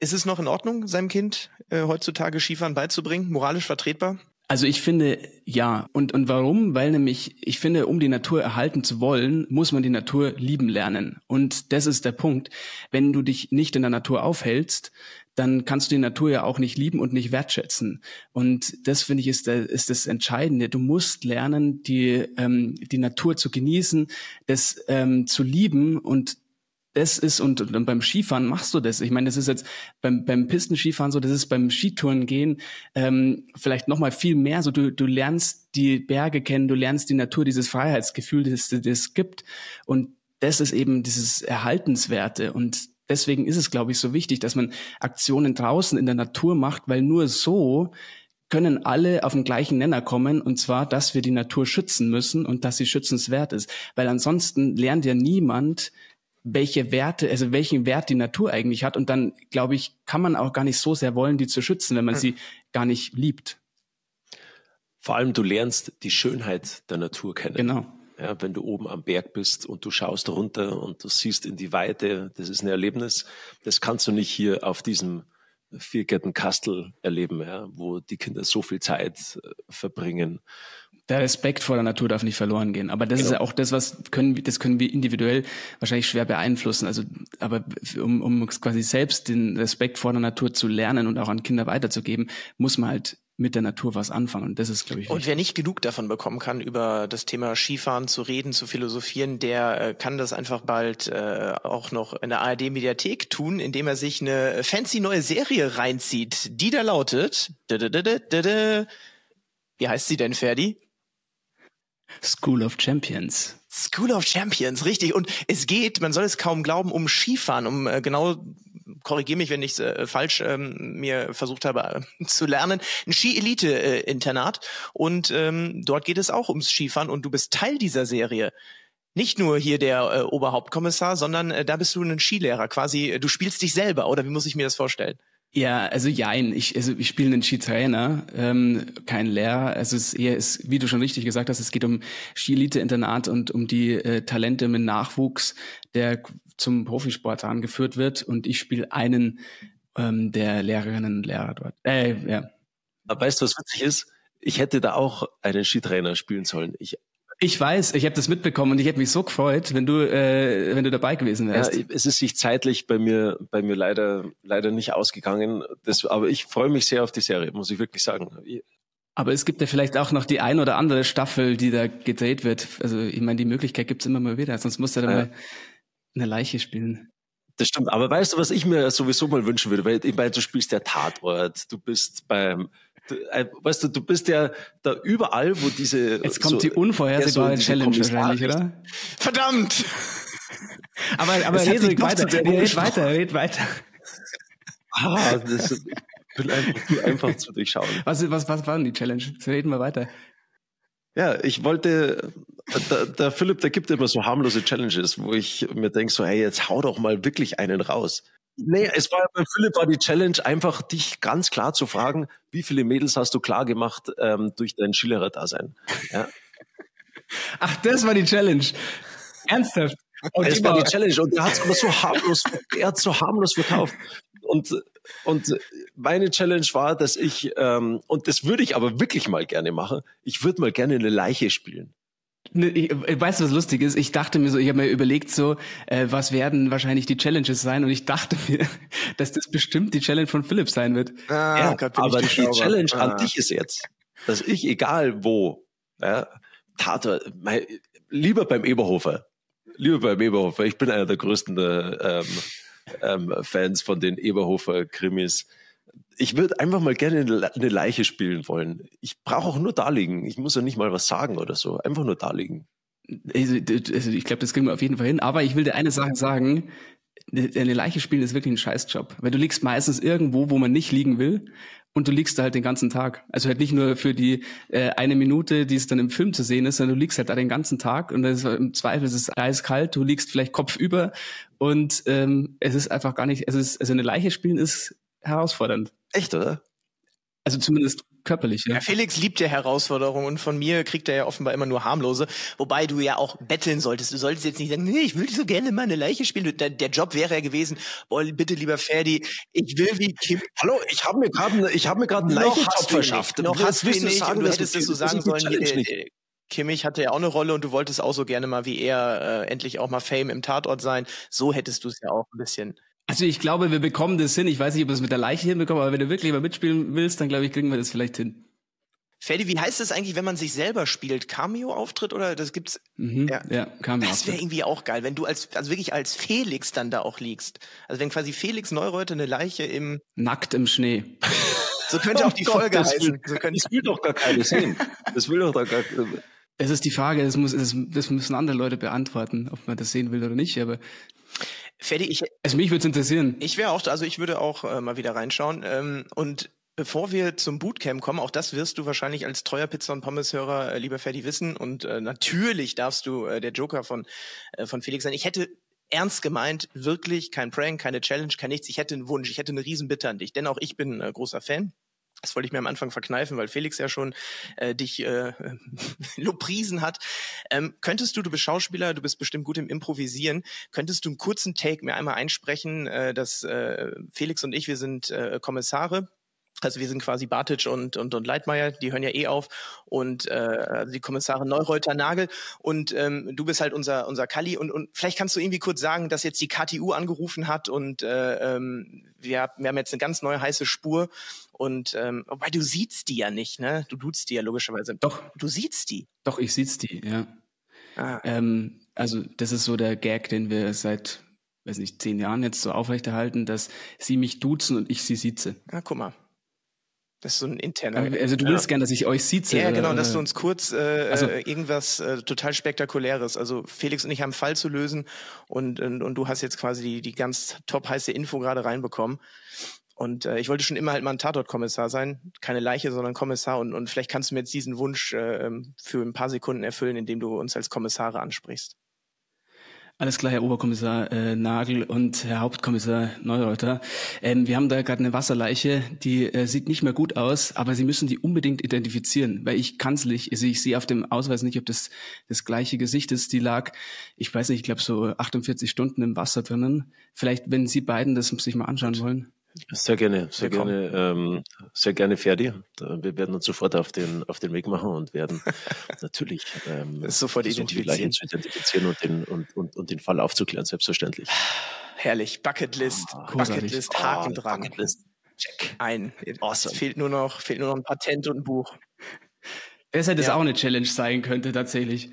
Ist es noch in Ordnung, seinem Kind äh, heutzutage Skifahren beizubringen? Moralisch vertretbar? Also ich finde ja. Und, und warum? Weil nämlich, ich finde, um die Natur erhalten zu wollen, muss man die Natur lieben lernen. Und das ist der Punkt. Wenn du dich nicht in der Natur aufhältst, dann kannst du die Natur ja auch nicht lieben und nicht wertschätzen. Und das finde ich ist, der, ist das Entscheidende. Du musst lernen, die, ähm, die Natur zu genießen, das ähm, zu lieben und das ist, und, und beim Skifahren machst du das. Ich meine, das ist jetzt beim, beim Pistenskifahren so, das ist beim Skitouren gehen ähm, vielleicht nochmal viel mehr so. Du, du lernst die Berge kennen, du lernst die Natur, dieses Freiheitsgefühl, das es gibt. Und das ist eben dieses Erhaltenswerte. Und deswegen ist es, glaube ich, so wichtig, dass man Aktionen draußen in der Natur macht, weil nur so können alle auf den gleichen Nenner kommen, und zwar, dass wir die Natur schützen müssen und dass sie schützenswert ist. Weil ansonsten lernt ja niemand, welche Werte, also welchen Wert die Natur eigentlich hat. Und dann, glaube ich, kann man auch gar nicht so sehr wollen, die zu schützen, wenn man hm. sie gar nicht liebt. Vor allem, du lernst die Schönheit der Natur kennen. Genau. Ja, wenn du oben am Berg bist und du schaust runter und du siehst in die Weite, das ist ein Erlebnis. Das kannst du nicht hier auf diesem Viergärtenkastel erleben, ja, wo die Kinder so viel Zeit äh, verbringen der Respekt vor der Natur darf nicht verloren gehen. Aber das genau. ist ja auch das, was können, das können wir individuell wahrscheinlich schwer beeinflussen. Also, aber um, um quasi selbst den Respekt vor der Natur zu lernen und auch an Kinder weiterzugeben, muss man halt mit der Natur was anfangen. Und das ist, glaube ich. Wichtig. Und wer nicht genug davon bekommen kann, über das Thema Skifahren zu reden, zu philosophieren, der äh, kann das einfach bald äh, auch noch in der ARD-Mediathek tun, indem er sich eine fancy neue Serie reinzieht, die da lautet. Wie heißt sie denn, Ferdi? School of Champions. School of Champions, richtig. Und es geht, man soll es kaum glauben, um Skifahren, um äh, genau, korrigiere mich, wenn ich es äh, falsch ähm, mir versucht habe äh, zu lernen, ein Ski-Elite-Internat. und ähm, dort geht es auch ums Skifahren und du bist Teil dieser Serie. Nicht nur hier der äh, Oberhauptkommissar, sondern äh, da bist du ein Skilehrer, quasi, du spielst dich selber, oder wie muss ich mir das vorstellen? Ja, also jein. Ich, also ich spiele einen Skitrainer, ähm, kein Lehrer. Also es ist eher, ist, wie du schon richtig gesagt hast, es geht um Skilite-Internat und um die äh, Talente mit Nachwuchs, der zum Profisport angeführt wird. Und ich spiele einen ähm, der Lehrerinnen und Lehrer dort. Äh, ja. Aber weißt du, was witzig ist? Ich hätte da auch einen Skitrainer spielen sollen. Ich ich weiß, ich habe das mitbekommen und ich hätte mich so gefreut, wenn du, äh, wenn du dabei gewesen wärst. Ja, es ist sich zeitlich bei mir, bei mir leider, leider nicht ausgegangen. Das, aber ich freue mich sehr auf die Serie, muss ich wirklich sagen. Aber es gibt ja vielleicht auch noch die ein oder andere Staffel, die da gedreht wird. Also ich meine, die Möglichkeit gibt's immer mal wieder, sonst musst du da ja. mal eine Leiche spielen. Das stimmt. Aber weißt du, was ich mir sowieso mal wünschen würde? Weil ich meine, du spielst der Tatort, du bist beim äh, weißt du, du bist ja da überall, wo diese. Jetzt kommt so, die unvorhersehbare so Challenge wahrscheinlich, oder? Verdammt! aber aber red ruhig weiter, red weiter, red weiter. Ah, das ist, bin einfach zu einfach zu durchschauen. Was, was, was war denn die Challenge? Jetzt reden wir weiter. Ja, ich wollte, der, der Philipp, der gibt immer so harmlose Challenges, wo ich mir denke so, hey, jetzt hau doch mal wirklich einen raus. Nee, es war bei Philipp war die Challenge, einfach dich ganz klar zu fragen, wie viele Mädels hast du klar gemacht ähm, durch dein Skilehrer-Dasein? Ja. Ach, das war die Challenge. Ernsthaft? Und das war die Challenge und er hat es aber so harmlos, er hat so harmlos verkauft. Und, und meine Challenge war, dass ich, ähm, und das würde ich aber wirklich mal gerne machen, ich würde mal gerne eine Leiche spielen. Ne, ich, äh, weißt du, was lustig ist? Ich dachte mir so, ich habe mir überlegt so, äh, was werden wahrscheinlich die Challenges sein und ich dachte mir, dass das bestimmt die Challenge von Philipp sein wird. Ah, ja, aber die Challenge ah. an dich ist jetzt, dass ich egal wo, ja, Tater, mein, lieber beim Eberhofer, lieber beim Eberhofer, ich bin einer der größten äh, ähm, ähm, Fans von den Eberhofer-Krimis ich würde einfach mal gerne eine Leiche spielen wollen. Ich brauche auch nur da liegen. Ich muss ja nicht mal was sagen oder so. Einfach nur da liegen. Also, also ich glaube, das kriegen wir auf jeden Fall hin. Aber ich will dir eine Sache sagen. Eine Leiche spielen ist wirklich ein Scheißjob. Weil du liegst meistens irgendwo, wo man nicht liegen will. Und du liegst da halt den ganzen Tag. Also halt nicht nur für die äh, eine Minute, die es dann im Film zu sehen ist, sondern du liegst halt da den ganzen Tag und ist, im Zweifel ist es eiskalt, du liegst vielleicht kopfüber und ähm, es ist einfach gar nicht, es ist, also eine Leiche spielen ist herausfordernd. Echt, oder? Also zumindest körperlich, ja. ja. Felix liebt ja Herausforderungen und von mir kriegt er ja offenbar immer nur harmlose, wobei du ja auch betteln solltest. Du solltest jetzt nicht sagen, nee, ich will so gerne meine Leiche spielen. Der, der Job wäre ja gewesen, boah, bitte lieber Ferdi, ich will wie Kim. Hallo, ich habe mir gerade ich habe mir gerade einen Leichenjob verschafft. Noch hast du nicht, nicht sagen, du hättest das so sagen sollen. Hier, Kimmich hatte ja auch eine Rolle und du wolltest auch so gerne mal wie er äh, endlich auch mal Fame im Tatort sein. So hättest du es ja auch ein bisschen also ich glaube, wir bekommen das hin. Ich weiß nicht, ob wir es mit der Leiche hinbekommen, aber wenn du wirklich mal mitspielen willst, dann glaube ich, kriegen wir das vielleicht hin. Ferdi, wie heißt das eigentlich, wenn man sich selber spielt? Cameo-Auftritt oder das gibt's? Mhm, ja, ja Cameo. Das wäre irgendwie auch geil, wenn du als, also wirklich als Felix dann da auch liegst. Also wenn quasi Felix Neureuter eine Leiche im Nackt im Schnee. So könnte auch die oh Folge das heißen. Will, so das will doch gar keiner sehen. Das will doch gar Es ist die Frage, das, muss, das, das müssen andere Leute beantworten, ob man das sehen will oder nicht. Aber Ferdi, ich. Also mich würde es interessieren. Ich wäre auch, also ich würde auch äh, mal wieder reinschauen. Ähm, und bevor wir zum Bootcamp kommen, auch das wirst du wahrscheinlich als treuer Pizza- und Pommes-Hörer, äh, lieber Ferdi, wissen. Und äh, natürlich darfst du äh, der Joker von, äh, von Felix sein. Ich hätte ernst gemeint, wirklich kein Prank, keine Challenge, kein nichts. Ich hätte einen Wunsch, ich hätte eine Riesenbitte an dich, denn auch ich bin äh, großer Fan. Das wollte ich mir am Anfang verkneifen, weil Felix ja schon äh, dich äh, Loprisen hat. Ähm, könntest du, du bist Schauspieler, du bist bestimmt gut im Improvisieren, könntest du einen kurzen Take mir einmal einsprechen, äh, dass äh, Felix und ich, wir sind äh, Kommissare also wir sind quasi Bartic und, und, und Leitmeier, die hören ja eh auf. Und äh, also die Kommissarin Neureuter Nagel. Und ähm, du bist halt unser, unser Kalli. Und, und vielleicht kannst du irgendwie kurz sagen, dass jetzt die KTU angerufen hat und äh, ähm, wir, wir haben jetzt eine ganz neue heiße Spur. Und ähm, wobei du siehst die ja nicht, ne? Du duzt die ja logischerweise. Doch. Du siehst die. Doch, ich siehst die, ja. Ah. Ähm, also das ist so der Gag, den wir seit, weiß nicht, zehn Jahren jetzt so aufrechterhalten, dass sie mich duzen und ich sie sieze. Ah, guck mal. Das ist so ein interner. Also du willst ja. gern, dass ich euch sieht. Ja, genau, dass du uns kurz äh, also, irgendwas äh, total spektakuläres. Also Felix und ich haben einen Fall zu lösen und, und, und du hast jetzt quasi die, die ganz top heiße Info gerade reinbekommen. Und äh, ich wollte schon immer halt mal ein Tatort-Kommissar sein. Keine Leiche, sondern Kommissar. Und, und vielleicht kannst du mir jetzt diesen Wunsch äh, für ein paar Sekunden erfüllen, indem du uns als Kommissare ansprichst. Alles klar, Herr Oberkommissar äh, Nagel und Herr Hauptkommissar Neureuter. Ähm, wir haben da gerade eine Wasserleiche, die äh, sieht nicht mehr gut aus, aber Sie müssen die unbedingt identifizieren, weil ich kann es nicht, also ich sehe auf dem Ausweis nicht, ob das das gleiche Gesicht ist. Die lag, ich weiß nicht, ich glaube so 48 Stunden im Wasser drinnen. Vielleicht, wenn Sie beiden das sich mal anschauen wollen. Sehr gerne, sehr Willkommen. gerne, ähm, sehr gerne, Ferdi. Wir werden uns sofort auf den, auf den Weg machen und werden natürlich ähm, sofort identifizieren. zu identifizieren und den, und, und, und den Fall aufzuklären, selbstverständlich. Herrlich, Bucketlist, oh, Bucketlist, Haken oh, dran. Bucketlist. Check. Ein. Awesome. Fehlt nur noch, fehlt nur noch ein Patent und ein Buch. Es hätte ja. auch eine Challenge sein könnte, tatsächlich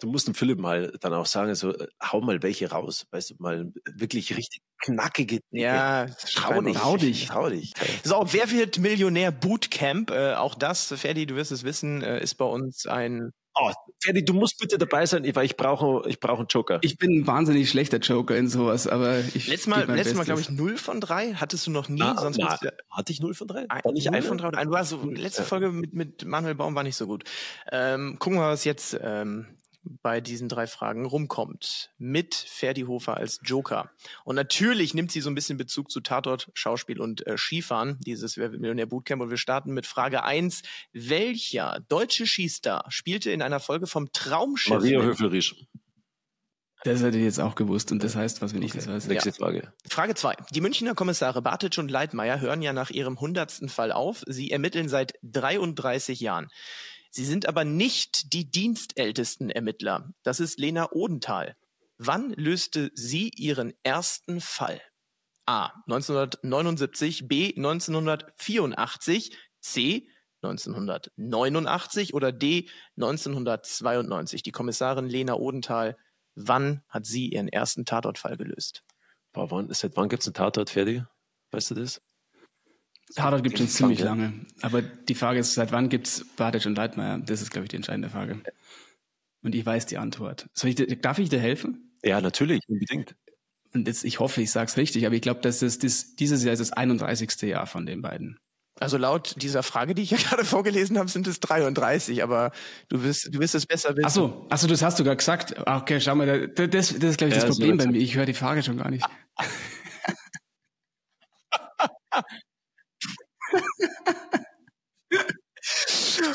du musst dem Philipp mal dann auch sagen, so, äh, hau mal welche raus, weißt du, mal wirklich richtig knackige. Ja, trau dich. Trau dich. Trau dich. So, wer wird Millionär Bootcamp? Äh, auch das, Ferdi, du wirst es wissen, äh, ist bei uns ein Oh, Ferdi, du musst bitte dabei sein, weil ich brauche, ich brauche einen Joker. Ich bin ein wahnsinnig schlechter Joker in sowas, aber ich. Letztes Mal, letztes Mal glaube ich, 0 von 3. Hattest du noch nie? Na, sonst na, hatte ich 0 von 3? War nicht 1 von 3 oder ein, du warst so, letzte Folge mit, mit Manuel Baum war nicht so gut. Ähm, gucken wir, was jetzt ähm, bei diesen drei Fragen rumkommt. Mit Ferdi Hofer als Joker. Und natürlich nimmt sie so ein bisschen Bezug zu Tatort, Schauspiel und äh, Skifahren, dieses Millionär Bootcamp. Und wir starten mit Frage eins: Welcher deutsche Skistar spielte in einer Folge vom Traumschiff? Maria Höfel-Riesch. Das hätte ich jetzt auch gewusst und das heißt, was wenn ich das weiß. Nächste Frage. Frage zwei. Die Münchner Kommissare Bartic und Leitmeier hören ja nach ihrem hundertsten Fall auf. Sie ermitteln seit 33 Jahren. Sie sind aber nicht die dienstältesten Ermittler. Das ist Lena Odenthal. Wann löste sie ihren ersten Fall? A. 1979, B. 1984, C. 1989 oder D. 1992. Die Kommissarin Lena Odenthal, wann hat sie ihren ersten Tatortfall gelöst? Boah, wann, seit wann gibt es einen Tatort, Ferdi? Weißt du das? Tatort gibt es schon ziemlich lange. Aber die Frage ist, seit wann gibt es Bartic und Leitmeier? Das ist, glaube ich, die entscheidende Frage. Und ich weiß die Antwort. Soll ich, darf ich dir helfen? Ja, natürlich, unbedingt. Und jetzt, ich hoffe, ich sage es richtig, aber ich glaube, dass es das, dieses Jahr ist das 31. Jahr von den beiden. Also laut dieser Frage, die ich ja gerade vorgelesen habe, sind es 33, aber du wirst, du wirst es besser wissen. Ach so, ach so, das hast du gerade gesagt. Ah, Okay, schau mal, da- das, das ist, glaube ich, Ja, das das Problem bei mir. Ich höre die Frage schon gar nicht.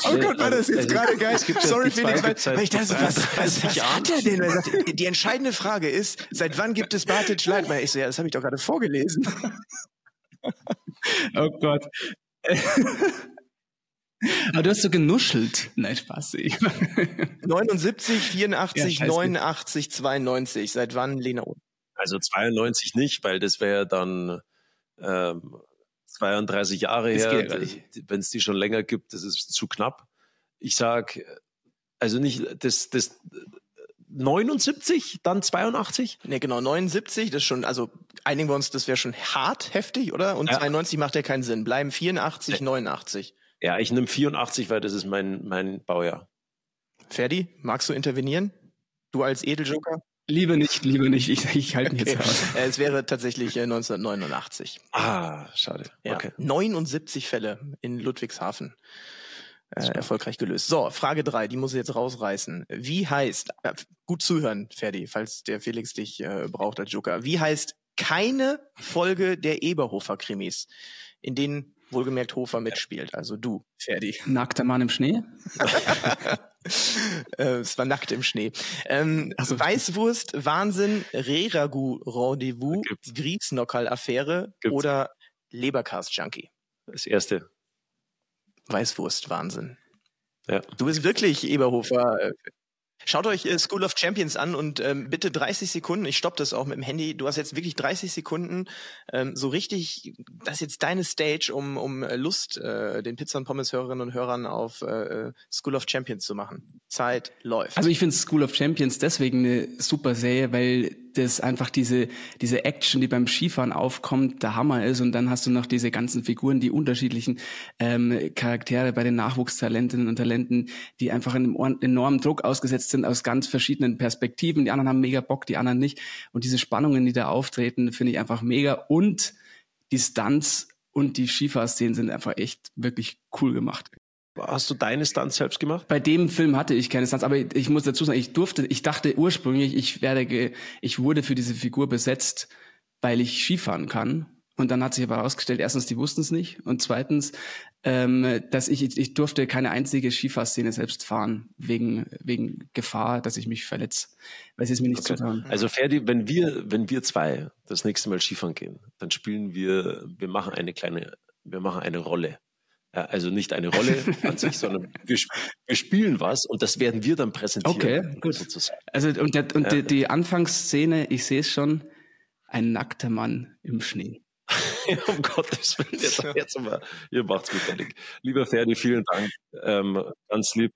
Oh Gott, war das jetzt Also, gerade geil. Sorry, die Felix, weil, weil ich dachte, was, was, 33 was hat der denn? Er sagt, Die entscheidende Frage ist, seit wann gibt es Bartic Leitmeier? Ich so, ja, das habe ich doch gerade vorgelesen. Oh Gott. Aber du hast so genuschelt. Nein, Spaß. Ich, 79, 84, Ja, scheiße. 89, 92. Seit wann, Lena Oden? Also 92 nicht, weil das wäre dann ähm, 32 Jahre Das her. ja. Wenn es die schon länger gibt, das ist zu knapp. Ich sag, also nicht das, das 79, dann 82? Ne, genau, 79, das ist schon, also einigen wir uns, das wäre schon hart heftig, oder? Und Ja. 92 macht ja keinen Sinn. Bleiben 84, Nee. 89. Ja, ich nehme 84, weil das ist mein, mein Baujahr. Ferdi, magst du intervenieren? Du als Edeljoker? Lieber nicht, lieber nicht. Ich, ich halte mich Okay. jetzt raus. Äh, es wäre tatsächlich äh, 1989. Ah, schade. Ja. Okay. 79 Fälle in Ludwigshafen. Äh, erfolgreich gelöst. So, Frage drei, die muss ich jetzt rausreißen. Wie heißt, äh, gut zuhören, Ferdi, falls der Felix dich äh, braucht als Joker. Wie heißt keine Folge der Eberhofer-Krimis, in denen wohlgemerkt Hofer mitspielt? Also du, Ferdi. Nackter Mann im Schnee? Äh, es war nackt im Schnee. Ähm, Ach so. Weißwurst, Wahnsinn, Reragu, Rendezvous, Gibt's. oder Leberkast-Junkie. Das erste. Weißwurst, Wahnsinn. Ja. Du bist wirklich Eberhofer. Äh, Schaut euch äh, School of Champions an und ähm, bitte 30 Sekunden, ich stopp das auch mit dem Handy, du hast jetzt wirklich 30 Sekunden, ähm, so richtig, das ist jetzt deine Stage, um, um äh, Lust äh, den Pizza- und Pommes-Hörerinnen und Hörern auf äh, School of Champions zu machen. Zeit läuft. Also ich finde School of Champions deswegen eine super Serie, weil das einfach diese, diese Action, die beim Skifahren aufkommt, der Hammer ist. Und dann hast du noch diese ganzen Figuren, die unterschiedlichen ähm, Charaktere bei den Nachwuchstalentinnen und Talenten, die einfach einem or- enormen Druck ausgesetzt sind aus ganz verschiedenen Perspektiven. Die anderen haben mega Bock, die anderen nicht. Und diese Spannungen, die da auftreten, finde ich einfach mega. Und die Stunts und die Skifahrszenen sind einfach echt wirklich cool gemacht. Hast du deine Stunts selbst gemacht? Bei dem Film hatte ich keine Stunts, aber ich, ich muss dazu sagen, ich durfte, ich dachte ursprünglich, ich werde, ge, ich wurde für diese Figur besetzt, weil ich Skifahren kann. Und dann hat sich aber herausgestellt, erstens, die wussten es nicht. Und zweitens, ähm, dass ich, ich durfte keine einzige Skifahrszene selbst fahren, wegen, wegen Gefahr, dass ich mich verletze. Weil sie es mir nicht Okay. zutrauen. Also Ferdi, wenn wir, wenn wir zwei das nächste Mal Skifahren gehen, dann spielen wir, wir machen eine kleine, wir machen eine Rolle. Ja, also nicht eine Rolle an sich, sondern wir, wir spielen was und das werden wir dann präsentieren. Okay, gut. Sozusagen. Also, und, der, und Ja. die, die Anfangsszene, ich sehe es schon, ein nackter Mann im Schnee. um Gottes Willen, jetzt, jetzt aber, ihr macht's gut fertig. Lieber Ferdi, vielen Dank. Ähm, ganz lieb.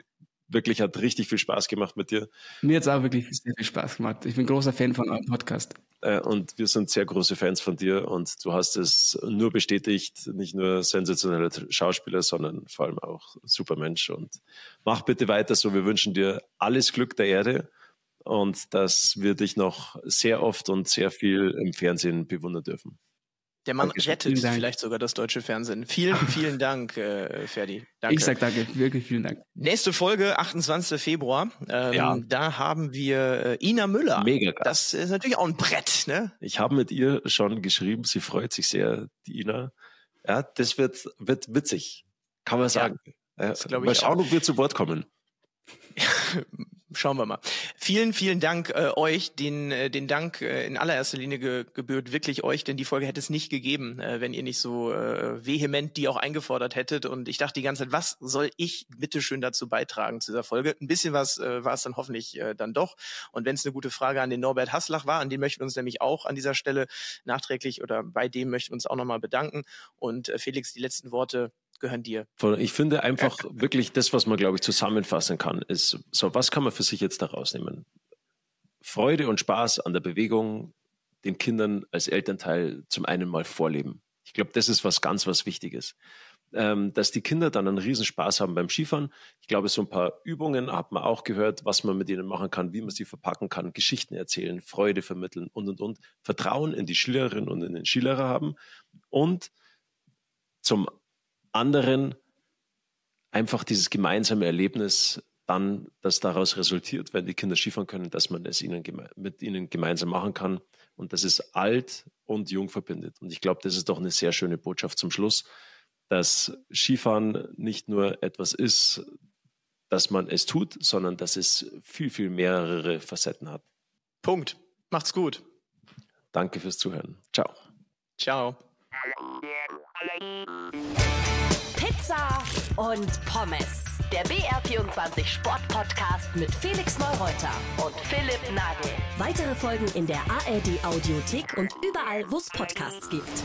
Wirklich hat richtig viel Spaß gemacht mit dir. Mir hat's auch wirklich sehr viel Spaß gemacht. Ich bin großer Fan von eurem Podcast. Äh, und wir sind sehr große Fans von dir und du hast es nur bestätigt, nicht nur sensationeller Schauspieler, sondern vor allem auch super Mensch und mach bitte weiter so. Wir wünschen dir alles Glück der Erde und dass wir dich noch sehr oft und sehr viel im Fernsehen bewundern dürfen. Der Mann Dankeschön. rettet Vielen Dank. vielleicht sogar das deutsche Fernsehen. Vielen, vielen Dank, äh, Ferdi. Danke. Ich sag danke, wirklich vielen Dank. Nächste Folge, 28. Februar. Ähm, Ja. Da haben wir äh, Ina Müller. Mega geil. Das ist natürlich auch ein Brett, ne? Ich habe mit ihr schon geschrieben, sie freut sich sehr, die Ina. Ja, das wird, wird witzig, kann man sagen. Ja, das ich mal schauen, ob wir zu Wort kommen. Schauen wir mal. Vielen, vielen Dank äh, euch. Den, äh, den Dank äh, in allererster Linie ge gebührt wirklich euch, denn die Folge hätte es nicht gegeben, äh, wenn ihr nicht so äh, vehement die auch eingefordert hättet. Und ich dachte die ganze Zeit, was soll ich bitteschön dazu beitragen zu dieser Folge? Ein bisschen was äh, war es dann hoffentlich äh, dann doch. Und wenn es eine gute Frage an den Norbert Haslach war, an den möchten wir uns nämlich auch an dieser Stelle nachträglich oder bei dem möchten wir uns auch nochmal bedanken. Und äh, Felix, die letzten Worte gehören dir. Ich finde einfach wirklich das, was man, glaube ich, zusammenfassen kann, ist so, was kann man für sich jetzt daraus nehmen? Freude und Spaß an der Bewegung den Kindern als Elternteil zum einen mal vorleben. Ich glaube, das ist was ganz, was Wichtiges. Ähm, dass die Kinder dann einen Riesenspaß haben beim Skifahren. Ich glaube, so ein paar Übungen hat man auch gehört, was man mit ihnen machen kann, wie man sie verpacken kann, Geschichten erzählen, Freude vermitteln und, und, und. Vertrauen in die Schülerinnen und in den Skilehrer haben und zum anderen einfach dieses gemeinsame Erlebnis dann, das daraus resultiert, wenn die Kinder Skifahren können, dass man es ihnen mit ihnen gemeinsam machen kann und dass es alt und jung verbindet. Und ich glaube, das ist doch eine sehr schöne Botschaft zum Schluss, dass Skifahren nicht nur etwas ist, dass man es tut, sondern dass es viel, viel mehrere Facetten hat. Punkt. Macht's gut. Danke fürs Zuhören. Ciao. Ciao. Pizza und Pommes. Der BR24 Sport-Podcast mit Felix Neureuter und Philipp Nagel. Weitere Folgen in der ARD Audiothek und überall, wo es Podcasts gibt.